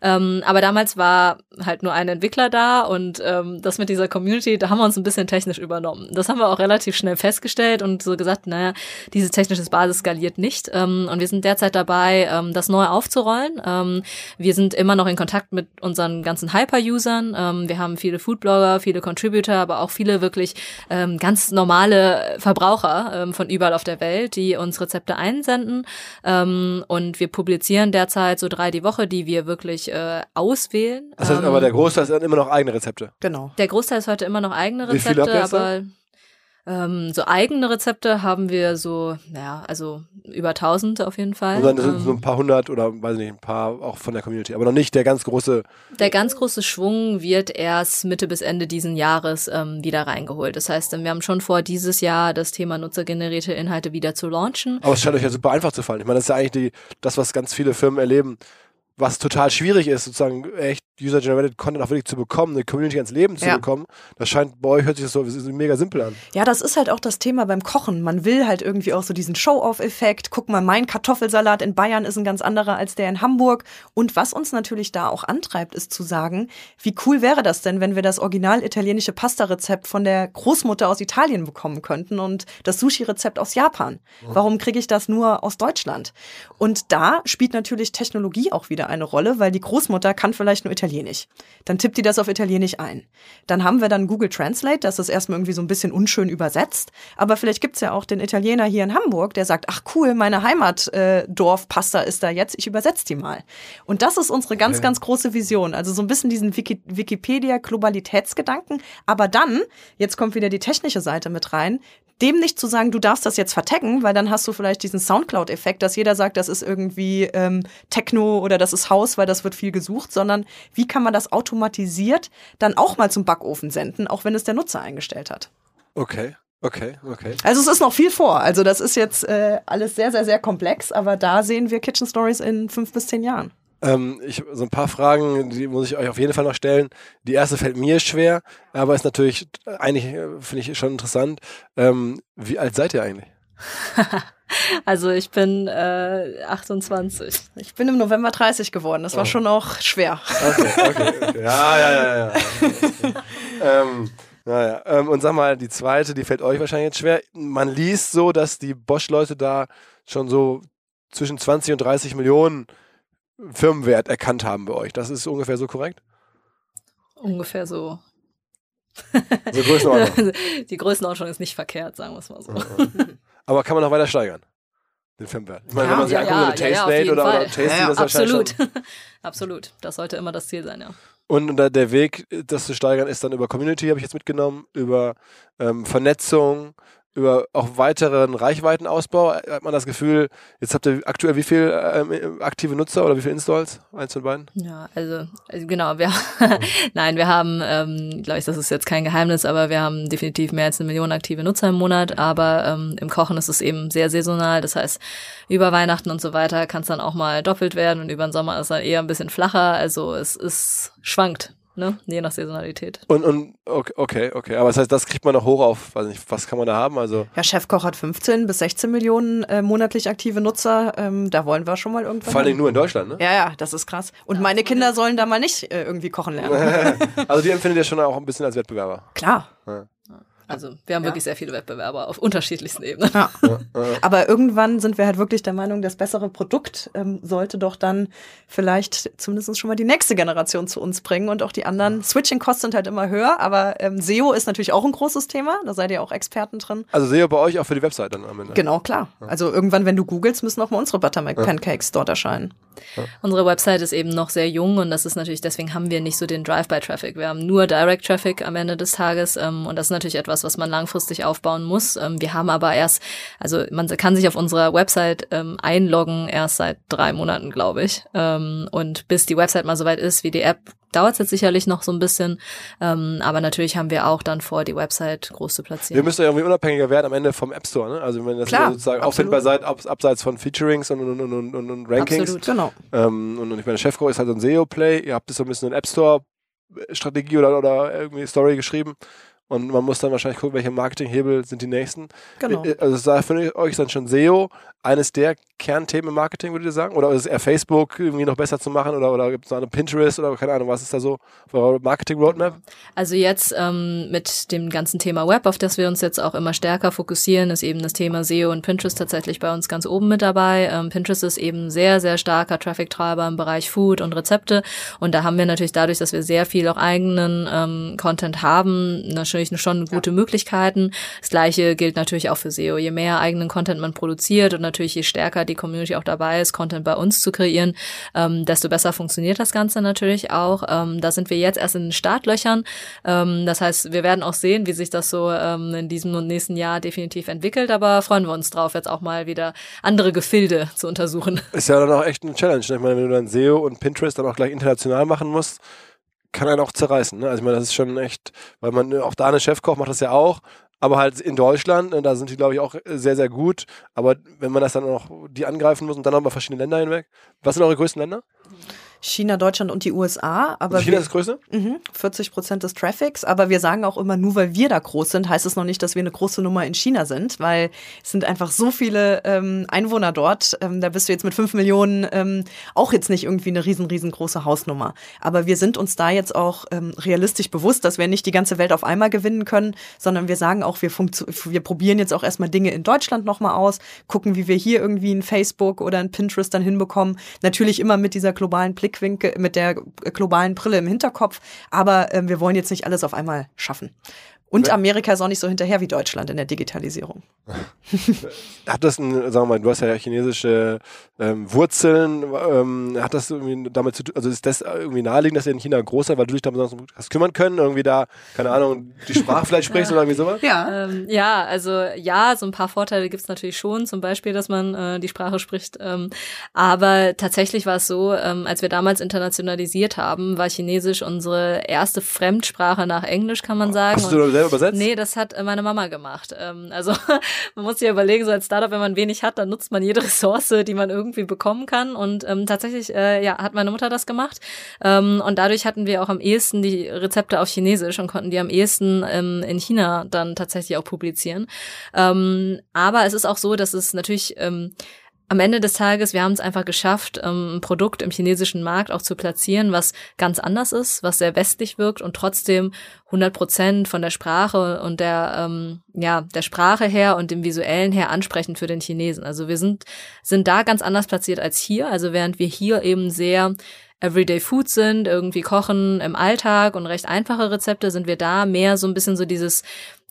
Ähm, aber damals war halt nur ein Entwickler da und ähm, das mit dieser Community, da haben wir uns ein bisschen technisch übernommen. Das haben wir auch relativ schnell festgestellt und so gesagt, naja, diese technische Basis skaliert nicht. Ähm, und wir sind derzeit dabei, ähm, das neu aufzurollen. Ähm, wir sind immer noch in Kontakt mit unseren ganzen Hyper-Usern. Ähm, wir haben viele Foodblogger, viele Contributor, aber auch viele wirklich ähm, ganz normale Verbraucher ähm, von überall auf der Welt, die uns Rezepte einsenden. Ähm, und wir publizieren derzeit so drei die Woche, die wir wirklich äh, auswählen. Das heißt Ähm, aber, der Großteil ist dann immer noch eigene Rezepte. Genau. der Großteil ist heute immer noch eigene Wie viele Rezepte, aber Ähm, so eigene Rezepte haben wir so, ja, also über 1000 auf jeden Fall. Und dann sind ähm, so ein paar hundert oder weiß ich nicht, ein paar auch von der Community, aber noch nicht der ganz große. Der ganz große Schwung wird erst Mitte bis Ende diesen Jahres ähm, wieder reingeholt. Das heißt, wir haben schon vor, dieses Jahr das Thema nutzergenerierte Inhalte wieder zu launchen. Aber es scheint euch ja super einfach zu fallen. Ich meine, das ist ja eigentlich die, das, was ganz viele Firmen erleben, was total schwierig ist, sozusagen echt User-Generated Content auch wirklich zu bekommen, eine Community ans Leben zu Ja. bekommen. Das scheint bei euch hört sich das so mega simpel an. Ja, das ist halt auch das Thema beim Kochen. Man will halt irgendwie auch so diesen Show-off-Effekt. Guck mal, mein Kartoffelsalat in Bayern ist ein ganz anderer als der in Hamburg. Und was uns natürlich da auch antreibt, ist zu sagen, wie cool wäre das denn, wenn wir das original italienische Pasta-Rezept von der Großmutter aus Italien bekommen könnten und das Sushi-Rezept aus Japan? Warum kriege ich das nur aus Deutschland? Und da spielt natürlich Technologie auch wieder eine Rolle, weil die Großmutter kann vielleicht nur Italienisch. Dann tippt die das auf Italienisch ein. Dann haben wir dann Google Translate, das ist erstmal irgendwie so ein bisschen unschön übersetzt. Aber vielleicht gibt's ja auch den Italiener hier in Hamburg, der sagt, ach cool, meine Heimatdorfpasta ist da jetzt, ich übersetze die mal. Und das ist unsere ganz, ganz große Vision. Also so ein bisschen diesen Wiki Wikipedia-Globalitätsgedanken. Aber dann, jetzt kommt wieder die technische Seite mit rein, dem nicht zu sagen, du darfst das jetzt vertaggen, weil dann hast du vielleicht diesen Soundcloud-Effekt, dass jeder sagt, das ist irgendwie ähm, Techno oder das ist Haus, weil das wird viel gesucht, sondern wie kann man das automatisiert dann auch mal zum Backofen senden, auch wenn es der Nutzer eingestellt hat. Okay, okay, okay. Also es ist noch viel vor. Also das ist jetzt äh, alles sehr, sehr, sehr komplex, aber da sehen wir Kitchen Stories in fünf bis zehn Jahren. Ähm, ich, so ein paar Fragen, die muss ich euch auf jeden Fall noch stellen. Die erste fällt mir schwer, aber ist natürlich eigentlich, äh, finde ich schon interessant. Ähm, wie alt seid ihr eigentlich? Also ich bin äh, 28. Ich bin im November 30 geworden. Das war schon auch schwer. Okay, okay, okay. Ja, ja, ja, ja. ähm, naja, ähm, und sag mal, die zweite, die fällt euch wahrscheinlich jetzt schwer. Man liest so, dass die Bosch-Leute da schon so zwischen 20 und 30 Millionen Firmenwert erkannt haben bei euch. Das ist ungefähr so korrekt? Ungefähr so. So Größenordnung. Die Größenordnung ist nicht verkehrt, sagen wir es mal so. Aber kann man noch weiter steigern? Den Firmenwert. Ich meine, Ja, wenn man sich ja, anguckt, ja, ja, ja, Taste jeden oder, oder. Tasty, Ja, ja, das Absolut. Absolut. Das sollte immer das Ziel sein, ja. Und der Weg, das zu steigern, ist dann über Community, habe ich jetzt mitgenommen, über ähm, Vernetzung, über auch weiteren Reichweitenausbau. Hat man das Gefühl, jetzt habt ihr aktuell wie viel ähm, aktive Nutzer oder wie viele Installs? Eins von beiden? Ja, also, also genau, wir nein, wir haben, ähm, glaube ich, das ist jetzt kein Geheimnis, aber wir haben definitiv mehr als eine Million aktive Nutzer im Monat, aber ähm, im Kochen ist es eben sehr saisonal. Das heißt, über Weihnachten und so weiter kann es dann auch mal doppelt werden und über den Sommer ist dann eher ein bisschen flacher. Also es ist schwankt, ne? Je nach Saisonalität. Und, und okay, okay, okay. Aber das heißt, das kriegt man noch hoch auf, weiß nicht, was kann man da haben? Also Ja, Chefkoch hat 15 bis 16 Millionen äh, monatlich aktive Nutzer. Ähm, da wollen wir schon mal irgendwann. vor allen Dingen hin. nur in Deutschland, ne? Ja, ja, das ist krass. Und meine Kinder sollen da mal nicht äh, irgendwie kochen lernen. Also die empfindet ihr schon auch ein bisschen als Wettbewerber. Klar. Also wir haben wirklich sehr viele Wettbewerber auf unterschiedlichsten Ebenen. Ja. Aber irgendwann sind wir halt wirklich der Meinung, das bessere Produkt ähm, sollte doch dann vielleicht zumindest schon mal die nächste Generation zu uns bringen und auch die anderen. Switching-Costs sind halt immer höher, aber ähm, SEO ist natürlich auch ein großes Thema. Da seid ihr auch Experten drin. Also sehe bei euch auch für die Website dann am Ende. Genau, klar. Also irgendwann, wenn du googelst, müssen auch mal unsere Buttermilk Pancakes dort erscheinen. Unsere Website ist eben noch sehr jung und das ist natürlich, deswegen haben wir nicht so den Drive-by-Traffic. Wir haben nur Direct-Traffic am Ende des Tages ähm, und das ist natürlich etwas, was man langfristig aufbauen muss. Ähm, wir haben aber erst, also man kann sich auf unserer Website ähm, einloggen erst seit drei Monaten, glaube ich. Ähm, und bis die Website mal soweit ist wie die App, dauert es jetzt sicherlich noch so ein bisschen. Ähm, aber natürlich haben wir auch dann vor, die Website groß zu Wir platzieren. müssen ja irgendwie unabhängiger werden am Ende vom App Store, ne? Also wenn das Klar, sozusagen absolut. auffindbar seid, ab, abseits von Featurings und, und, und, und, und, Rankings. Absolut. Genau. Ähm, und, und ich meine, Chefko ist halt so ein SEO-Play. Ihr habt so ein bisschen eine App Store-Strategie oder, oder irgendwie Story geschrieben. Und man muss dann wahrscheinlich gucken, welche Marketinghebel sind die nächsten. Genau. Äh, Also ist da für euch dann schon SEO eines der Kernthemen im Marketing, würdet ihr sagen? Oder ist es eher Facebook irgendwie noch besser zu machen? Oder, oder gibt es noch eine Pinterest oder keine Ahnung, was ist da so Marketing-Roadmap? Also jetzt ähm, mit dem ganzen Thema Web, auf das wir uns jetzt auch immer stärker fokussieren, ist eben das Thema SEO und Pinterest tatsächlich bei uns ganz oben mit dabei. Ähm, Pinterest ist eben sehr, sehr starker Traffic-Treiber im Bereich Food und Rezepte. Und da haben wir natürlich dadurch, dass wir sehr viel auch eigenen ähm, Content haben, eine schöne natürlich schon gute Möglichkeiten. Das gleiche gilt natürlich auch für SEO. Je mehr eigenen Content man produziert und natürlich je stärker die Community auch dabei ist, Content bei uns zu kreieren, ähm, desto besser funktioniert das Ganze natürlich auch. Ähm, da sind wir jetzt erst in den Startlöchern. Ähm, das heißt, wir werden auch sehen, wie sich das so ähm, in diesem und nächsten Jahr definitiv entwickelt, aber freuen wir uns drauf, jetzt auch mal wieder andere Gefilde zu untersuchen. Ist ja dann auch echt eine Challenge. Ne? Ich meine, wenn du dann SEO und Pinterest dann auch gleich international machen musst, kann einen auch zerreißen. Ne? Also ich meine, das ist schon echt, weil man auch da eine Chefkoch macht das ja auch, aber halt in Deutschland, ne, da sind die, glaube ich, auch sehr, sehr gut. Aber wenn man das dann auch die angreifen muss und dann noch über verschiedene Länder hinweg. Was sind eure größten Länder? China, Deutschland und die USA. Aber China wir, ist das größte? Mhm, 40 Prozent des Traffics. Aber wir sagen auch immer, nur weil wir da groß sind, heißt es noch nicht, dass wir eine große Nummer in China sind, weil es sind einfach so viele ähm, Einwohner dort. Ähm, da bist du jetzt mit fünf Millionen ähm, auch jetzt nicht irgendwie eine riesen, riesengroße Hausnummer. Aber wir sind uns da jetzt auch ähm, realistisch bewusst, dass wir nicht die ganze Welt auf einmal gewinnen können, sondern wir sagen auch, wir, wir probieren jetzt auch erstmal Dinge in Deutschland nochmal aus, gucken, wie wir hier irgendwie ein Facebook oder ein Pinterest dann hinbekommen. Natürlich immer mit dieser globalen Blick Blickwinkel, mit der globalen Brille im Hinterkopf. Aber äh, wir wollen jetzt nicht alles auf einmal schaffen. Und Amerika ist auch nicht so hinterher wie Deutschland in der Digitalisierung. Hat das, ein, sagen wir mal, du hast ja chinesische ähm, Wurzeln, ähm, hat das irgendwie damit zu tun, also ist das irgendwie naheliegend, dass ihr in China groß seid, weil du dich da besonders hast kümmern können, irgendwie da, keine Ahnung, die Sprache vielleicht sprichst oder irgendwie sowas? Ja. Ähm, ja, also ja, so ein paar Vorteile gibt's natürlich schon, zum Beispiel, dass man äh, die Sprache spricht. Ähm, aber tatsächlich war es so, ähm, als wir damals internationalisiert haben, war Chinesisch unsere erste Fremdsprache nach Englisch, kann man sagen. Hast du selber übersetzt? Nee, das hat äh, meine Mama gemacht. Ähm, also man muss sich überlegen, so als Startup, wenn man wenig hat, dann nutzt man jede Ressource, die man irgendwie bekommen kann. Und ähm, tatsächlich, äh, ja, hat meine Mutter das gemacht. Ähm, und dadurch hatten wir auch am ehesten die Rezepte auf Chinesisch und konnten die am ehesten ähm, in China dann tatsächlich auch publizieren. Ähm, aber es ist auch so, dass es natürlich ähm, am Ende des Tages, wir haben es einfach geschafft, ähm, ein Produkt im chinesischen Markt auch zu platzieren, was ganz anders ist, was sehr westlich wirkt und trotzdem 100 Prozent von der Sprache und der, ähm, ja, der Sprache her und dem visuellen her ansprechend für den Chinesen. Also wir sind, sind da ganz anders platziert als hier. Also während wir hier eben sehr Everyday Food sind, irgendwie kochen im Alltag und recht einfache Rezepte, sind wir da mehr so ein bisschen so dieses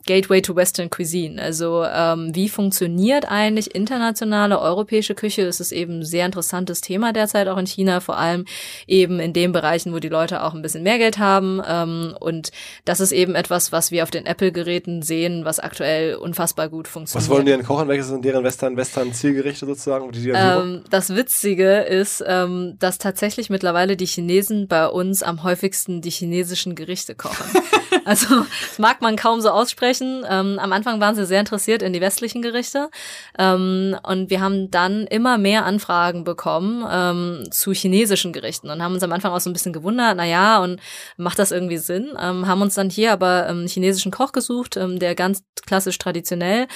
Gateway to Western Cuisine. Also ähm, wie funktioniert eigentlich internationale europäische Küche? Das ist eben ein sehr interessantes Thema derzeit auch in China, vor allem eben in den Bereichen, wo die Leute auch ein bisschen mehr Geld haben. Ähm, und das ist eben etwas, was wir auf den Apple-Geräten sehen, was aktuell unfassbar gut funktioniert. Was wollen die denn kochen? Welches sind deren Western, Western Zielgerichte sozusagen? Die die ähm, das Witzige ist, ähm, dass tatsächlich mittlerweile die Chinesen bei uns am häufigsten die chinesischen Gerichte kochen. also mag man kaum so aussprechen sprechen. Ähm, am Anfang waren sie sehr interessiert in die westlichen Gerichte ähm, und wir haben dann immer mehr Anfragen bekommen ähm, zu chinesischen Gerichten und haben uns am Anfang auch so ein bisschen gewundert, na ja, und macht das irgendwie Sinn? Ähm, haben uns dann hier aber ähm, chinesischen Koch gesucht, ähm, der ganz klassisch traditionell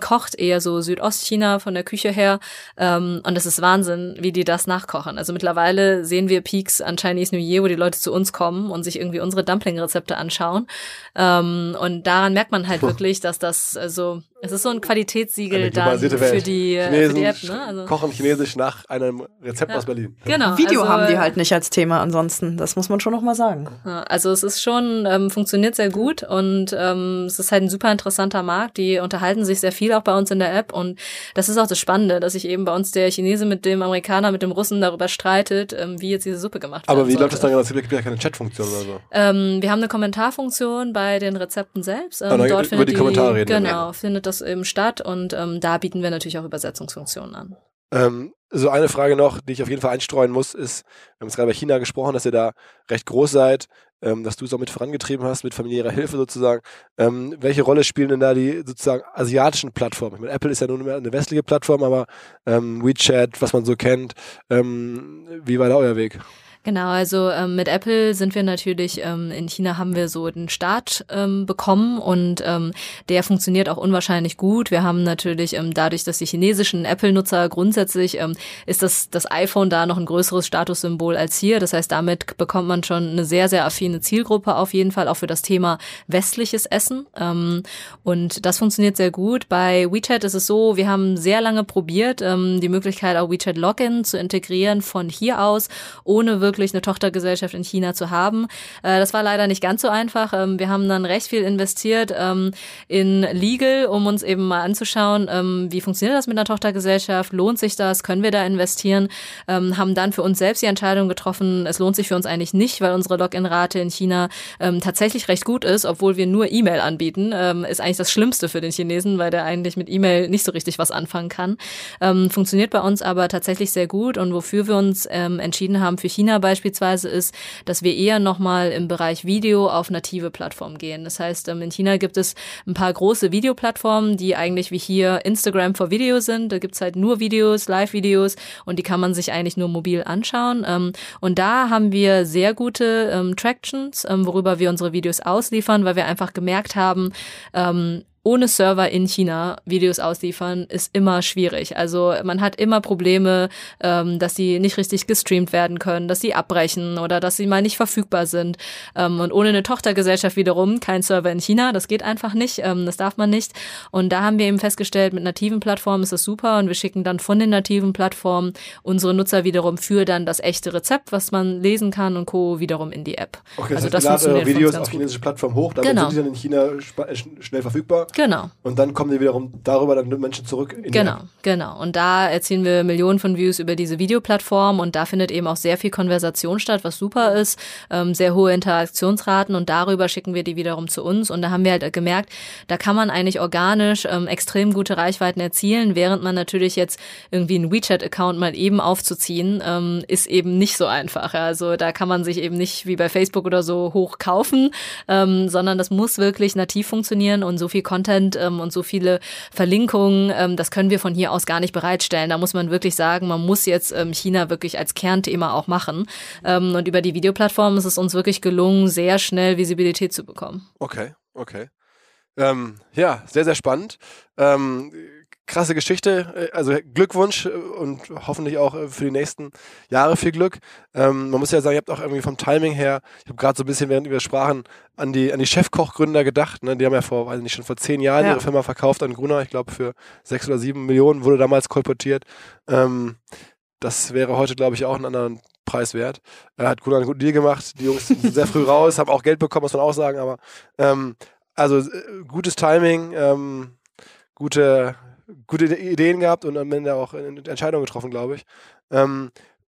kocht, eher so Südostchina von der Küche her und es ist Wahnsinn, wie die das nachkochen. Also mittlerweile sehen wir Peaks an Chinese New Year, wo die Leute zu uns kommen und sich irgendwie unsere Dumpling-Rezepte anschauen ähm, und daran merkt man halt wirklich, dass das also es ist so ein Qualitätssiegel dann für die, für die App. Ne? Also kochen Chinesisch nach einem Rezept ja. aus Berlin. Genau. Video also, haben die halt nicht als Thema ansonsten. Das muss man schon noch mal sagen. Also es ist schon, ähm, funktioniert sehr gut und ähm, es ist halt ein super interessanter Markt. Die unterhalten sich sehr viel auch bei uns in der App und das ist auch das Spannende, dass sich eben bei uns der Chinese mit dem Amerikaner, mit dem Russen darüber streitet, ähm, wie jetzt diese Suppe gemacht wird. Aber wie läuft das dann? Es gibt ja keine Chatfunktion oder so. Ähm, wir haben eine Kommentarfunktion bei den Rezepten selbst. Ähm, ah, dort über die, die Kommentare reden. Genau, findet das eben statt und ähm, da bieten wir natürlich auch Übersetzungsfunktionen an. Ähm, so eine Frage noch, die ich auf jeden Fall einstreuen muss, ist, wir haben jetzt gerade bei China gesprochen, dass ihr da recht groß seid, ähm, dass du es auch mit vorangetrieben hast, mit familiärer Hilfe sozusagen. Ähm, welche Rolle spielen denn da die sozusagen asiatischen Plattformen? Ich meine, Apple ist ja nun eine westliche Plattform, aber ähm, WeChat, was man so kennt, ähm, wie war da euer Weg? Genau, also ähm, mit Apple sind wir natürlich, ähm, in China haben wir so den Start ähm, bekommen und ähm, der funktioniert auch unwahrscheinlich gut. Wir haben natürlich ähm, dadurch, dass die chinesischen Apple-Nutzer grundsätzlich, ähm, ist das, das iPhone da noch ein größeres Statussymbol als hier. Das heißt, damit bekommt man schon eine sehr, sehr affine Zielgruppe auf jeden Fall, auch für das Thema westliches Essen. Ähm, und das funktioniert sehr gut. Bei WeChat ist es so, wir haben sehr lange probiert, ähm, die Möglichkeit auch WeChat Login zu integrieren von hier aus, ohne wirklich wirklich eine Tochtergesellschaft in China zu haben. Äh, das war leider nicht ganz so einfach. Ähm, wir haben dann recht viel investiert ähm, in Legal, um uns eben mal anzuschauen, ähm, wie funktioniert das mit einer Tochtergesellschaft, lohnt sich das, können wir da investieren, haben dann für uns selbst die Entscheidung getroffen, es lohnt sich für uns eigentlich nicht, weil unsere Login-Rate in China tatsächlich recht gut ist, obwohl wir nur E-Mail anbieten, ist eigentlich das Schlimmste für den Chinesen, weil der eigentlich mit E-Mail nicht so richtig was anfangen kann. Funktioniert bei uns aber tatsächlich sehr gut und wofür wir uns entschieden haben für China beispielsweise ist, dass wir eher nochmal im Bereich Video auf native Plattformen gehen. Das heißt, ähm, in China gibt es ein paar große Videoplattformen, die eigentlich wie hier Instagram for Video sind. Da gibt's halt nur Videos, Live-Videos und die kann man sich eigentlich nur mobil anschauen. Ähm, und da haben wir sehr gute ähm, Tractions, worüber wir unsere Videos ausliefern, weil wir einfach gemerkt haben, ohne Server in China Videos ausliefern, ist immer schwierig. Also man hat immer Probleme, ähm, dass sie nicht richtig gestreamt werden können, dass sie abbrechen oder dass sie mal nicht verfügbar sind. Ähm, und ohne eine Tochtergesellschaft wiederum kein Server in China, das geht einfach nicht, ähm, das darf man nicht. Und da haben wir eben festgestellt, mit nativen Plattformen ist das super und wir schicken dann von den nativen Plattformen unsere Nutzer wiederum für dann das echte Rezept, was man lesen kann und Co. wiederum in die App. Okay, also das, das heißt, eure funktioniert Videos auf chinesische Plattform hoch, damit Genau. sind die dann in China äh, schn- schnell verfügbar. Genau. Und dann kommen die wiederum darüber dann Menschen zurück in Genau, genau. Und da erzielen wir Millionen von Views über diese Videoplattform und da findet eben auch sehr viel Konversation statt, was super ist, ähm, sehr hohe Interaktionsraten und darüber schicken wir die wiederum zu uns und da haben wir halt gemerkt, da kann man eigentlich organisch ähm, extrem gute Reichweiten erzielen, während man natürlich jetzt irgendwie einen WeChat-Account mal eben aufzuziehen, ähm, ist eben nicht so einfach. Ja. Also da kann man sich eben nicht wie bei Facebook oder so hoch kaufen, ähm, sondern das muss wirklich nativ funktionieren und so viel Content ähm, und so viele Verlinkungen, ähm, das können wir von hier aus gar nicht bereitstellen. Da muss man wirklich sagen, man muss jetzt ähm, China wirklich als Kernthema auch machen. Ähm, und über die Videoplattform ist es uns wirklich gelungen, sehr schnell Visibilität zu bekommen. Okay, okay. Ähm, ja, sehr, sehr spannend. Ähm, krasse Geschichte. Äh, Also Glückwunsch äh, und hoffentlich auch äh, für die nächsten Jahre viel Glück. Ähm, man muss ja sagen, ihr habt auch irgendwie vom Timing her, ich habe gerade so ein bisschen, während wir sprachen, an die, an die Chefkochgründer gedacht. Ne? Die haben ja vor, weiß nicht, schon vor zehn Jahren Ja. ihre Firma verkauft an Gruner. Ich glaube, für sechs oder sieben Millionen wurde damals kolportiert. Ähm, das wäre heute, glaube ich, auch einen anderen Preis wert. Er hat Gruner einen guten Deal gemacht. Die Jungs sind sehr früh raus, haben auch Geld bekommen, muss man auch sagen, aber ähm, also äh, gutes Timing, ähm, gute, gute Ideen gehabt und am Ende auch eine Entscheidung getroffen, glaube ich. Ähm,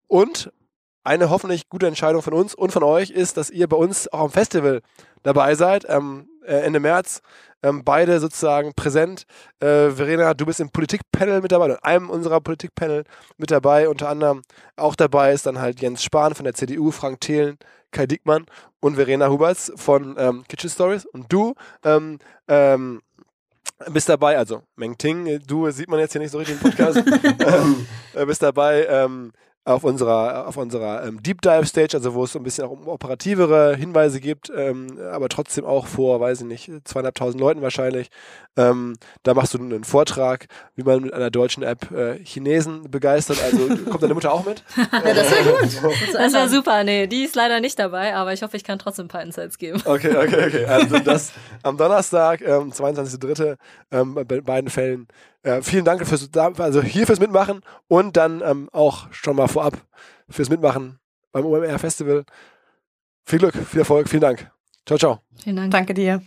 und eine hoffentlich gute Entscheidung von uns und von euch ist, dass ihr bei uns auch am Festival dabei seid, ähm, äh, Ende März. Ähm, beide sozusagen präsent. Äh, Verena, du bist im Politikpanel mit dabei, in einem unserer Politikpanel mit dabei. Unter anderem auch dabei ist dann halt Jens Spahn von der CDU, Frank Thelen, Kai Diekmann und Verena Huberts von ähm, Kitchen Stories. Und du ähm, ähm, bist dabei, also Meng Ting, äh, du sieht man jetzt hier nicht so richtig im Podcast, ähm, äh, bist dabei ähm, auf unserer, auf unserer ähm, Deep Dive Stage, also wo es so ein bisschen auch um operativere Hinweise gibt, ähm, aber trotzdem auch vor, weiß ich nicht, zweieinhalbtausend Leuten wahrscheinlich. Ähm, da machst du einen Vortrag, wie man mit einer deutschen App äh, Chinesen begeistert. Also kommt deine Mutter auch mit? Ja, das wäre gut. Das war super. Nee, die ist leider nicht dabei, aber ich hoffe, ich kann trotzdem ein paar Insights geben. Okay, okay, okay. Also das am Donnerstag, ähm, 22.03. Ähm, bei bei beiden Fällen. Äh, vielen Dank fürs, also hier fürs Mitmachen und dann ähm, auch schon mal vorab fürs Mitmachen beim OMR Festival. Viel Glück, viel Erfolg, vielen Dank. Ciao, ciao. Vielen Dank. Danke dir.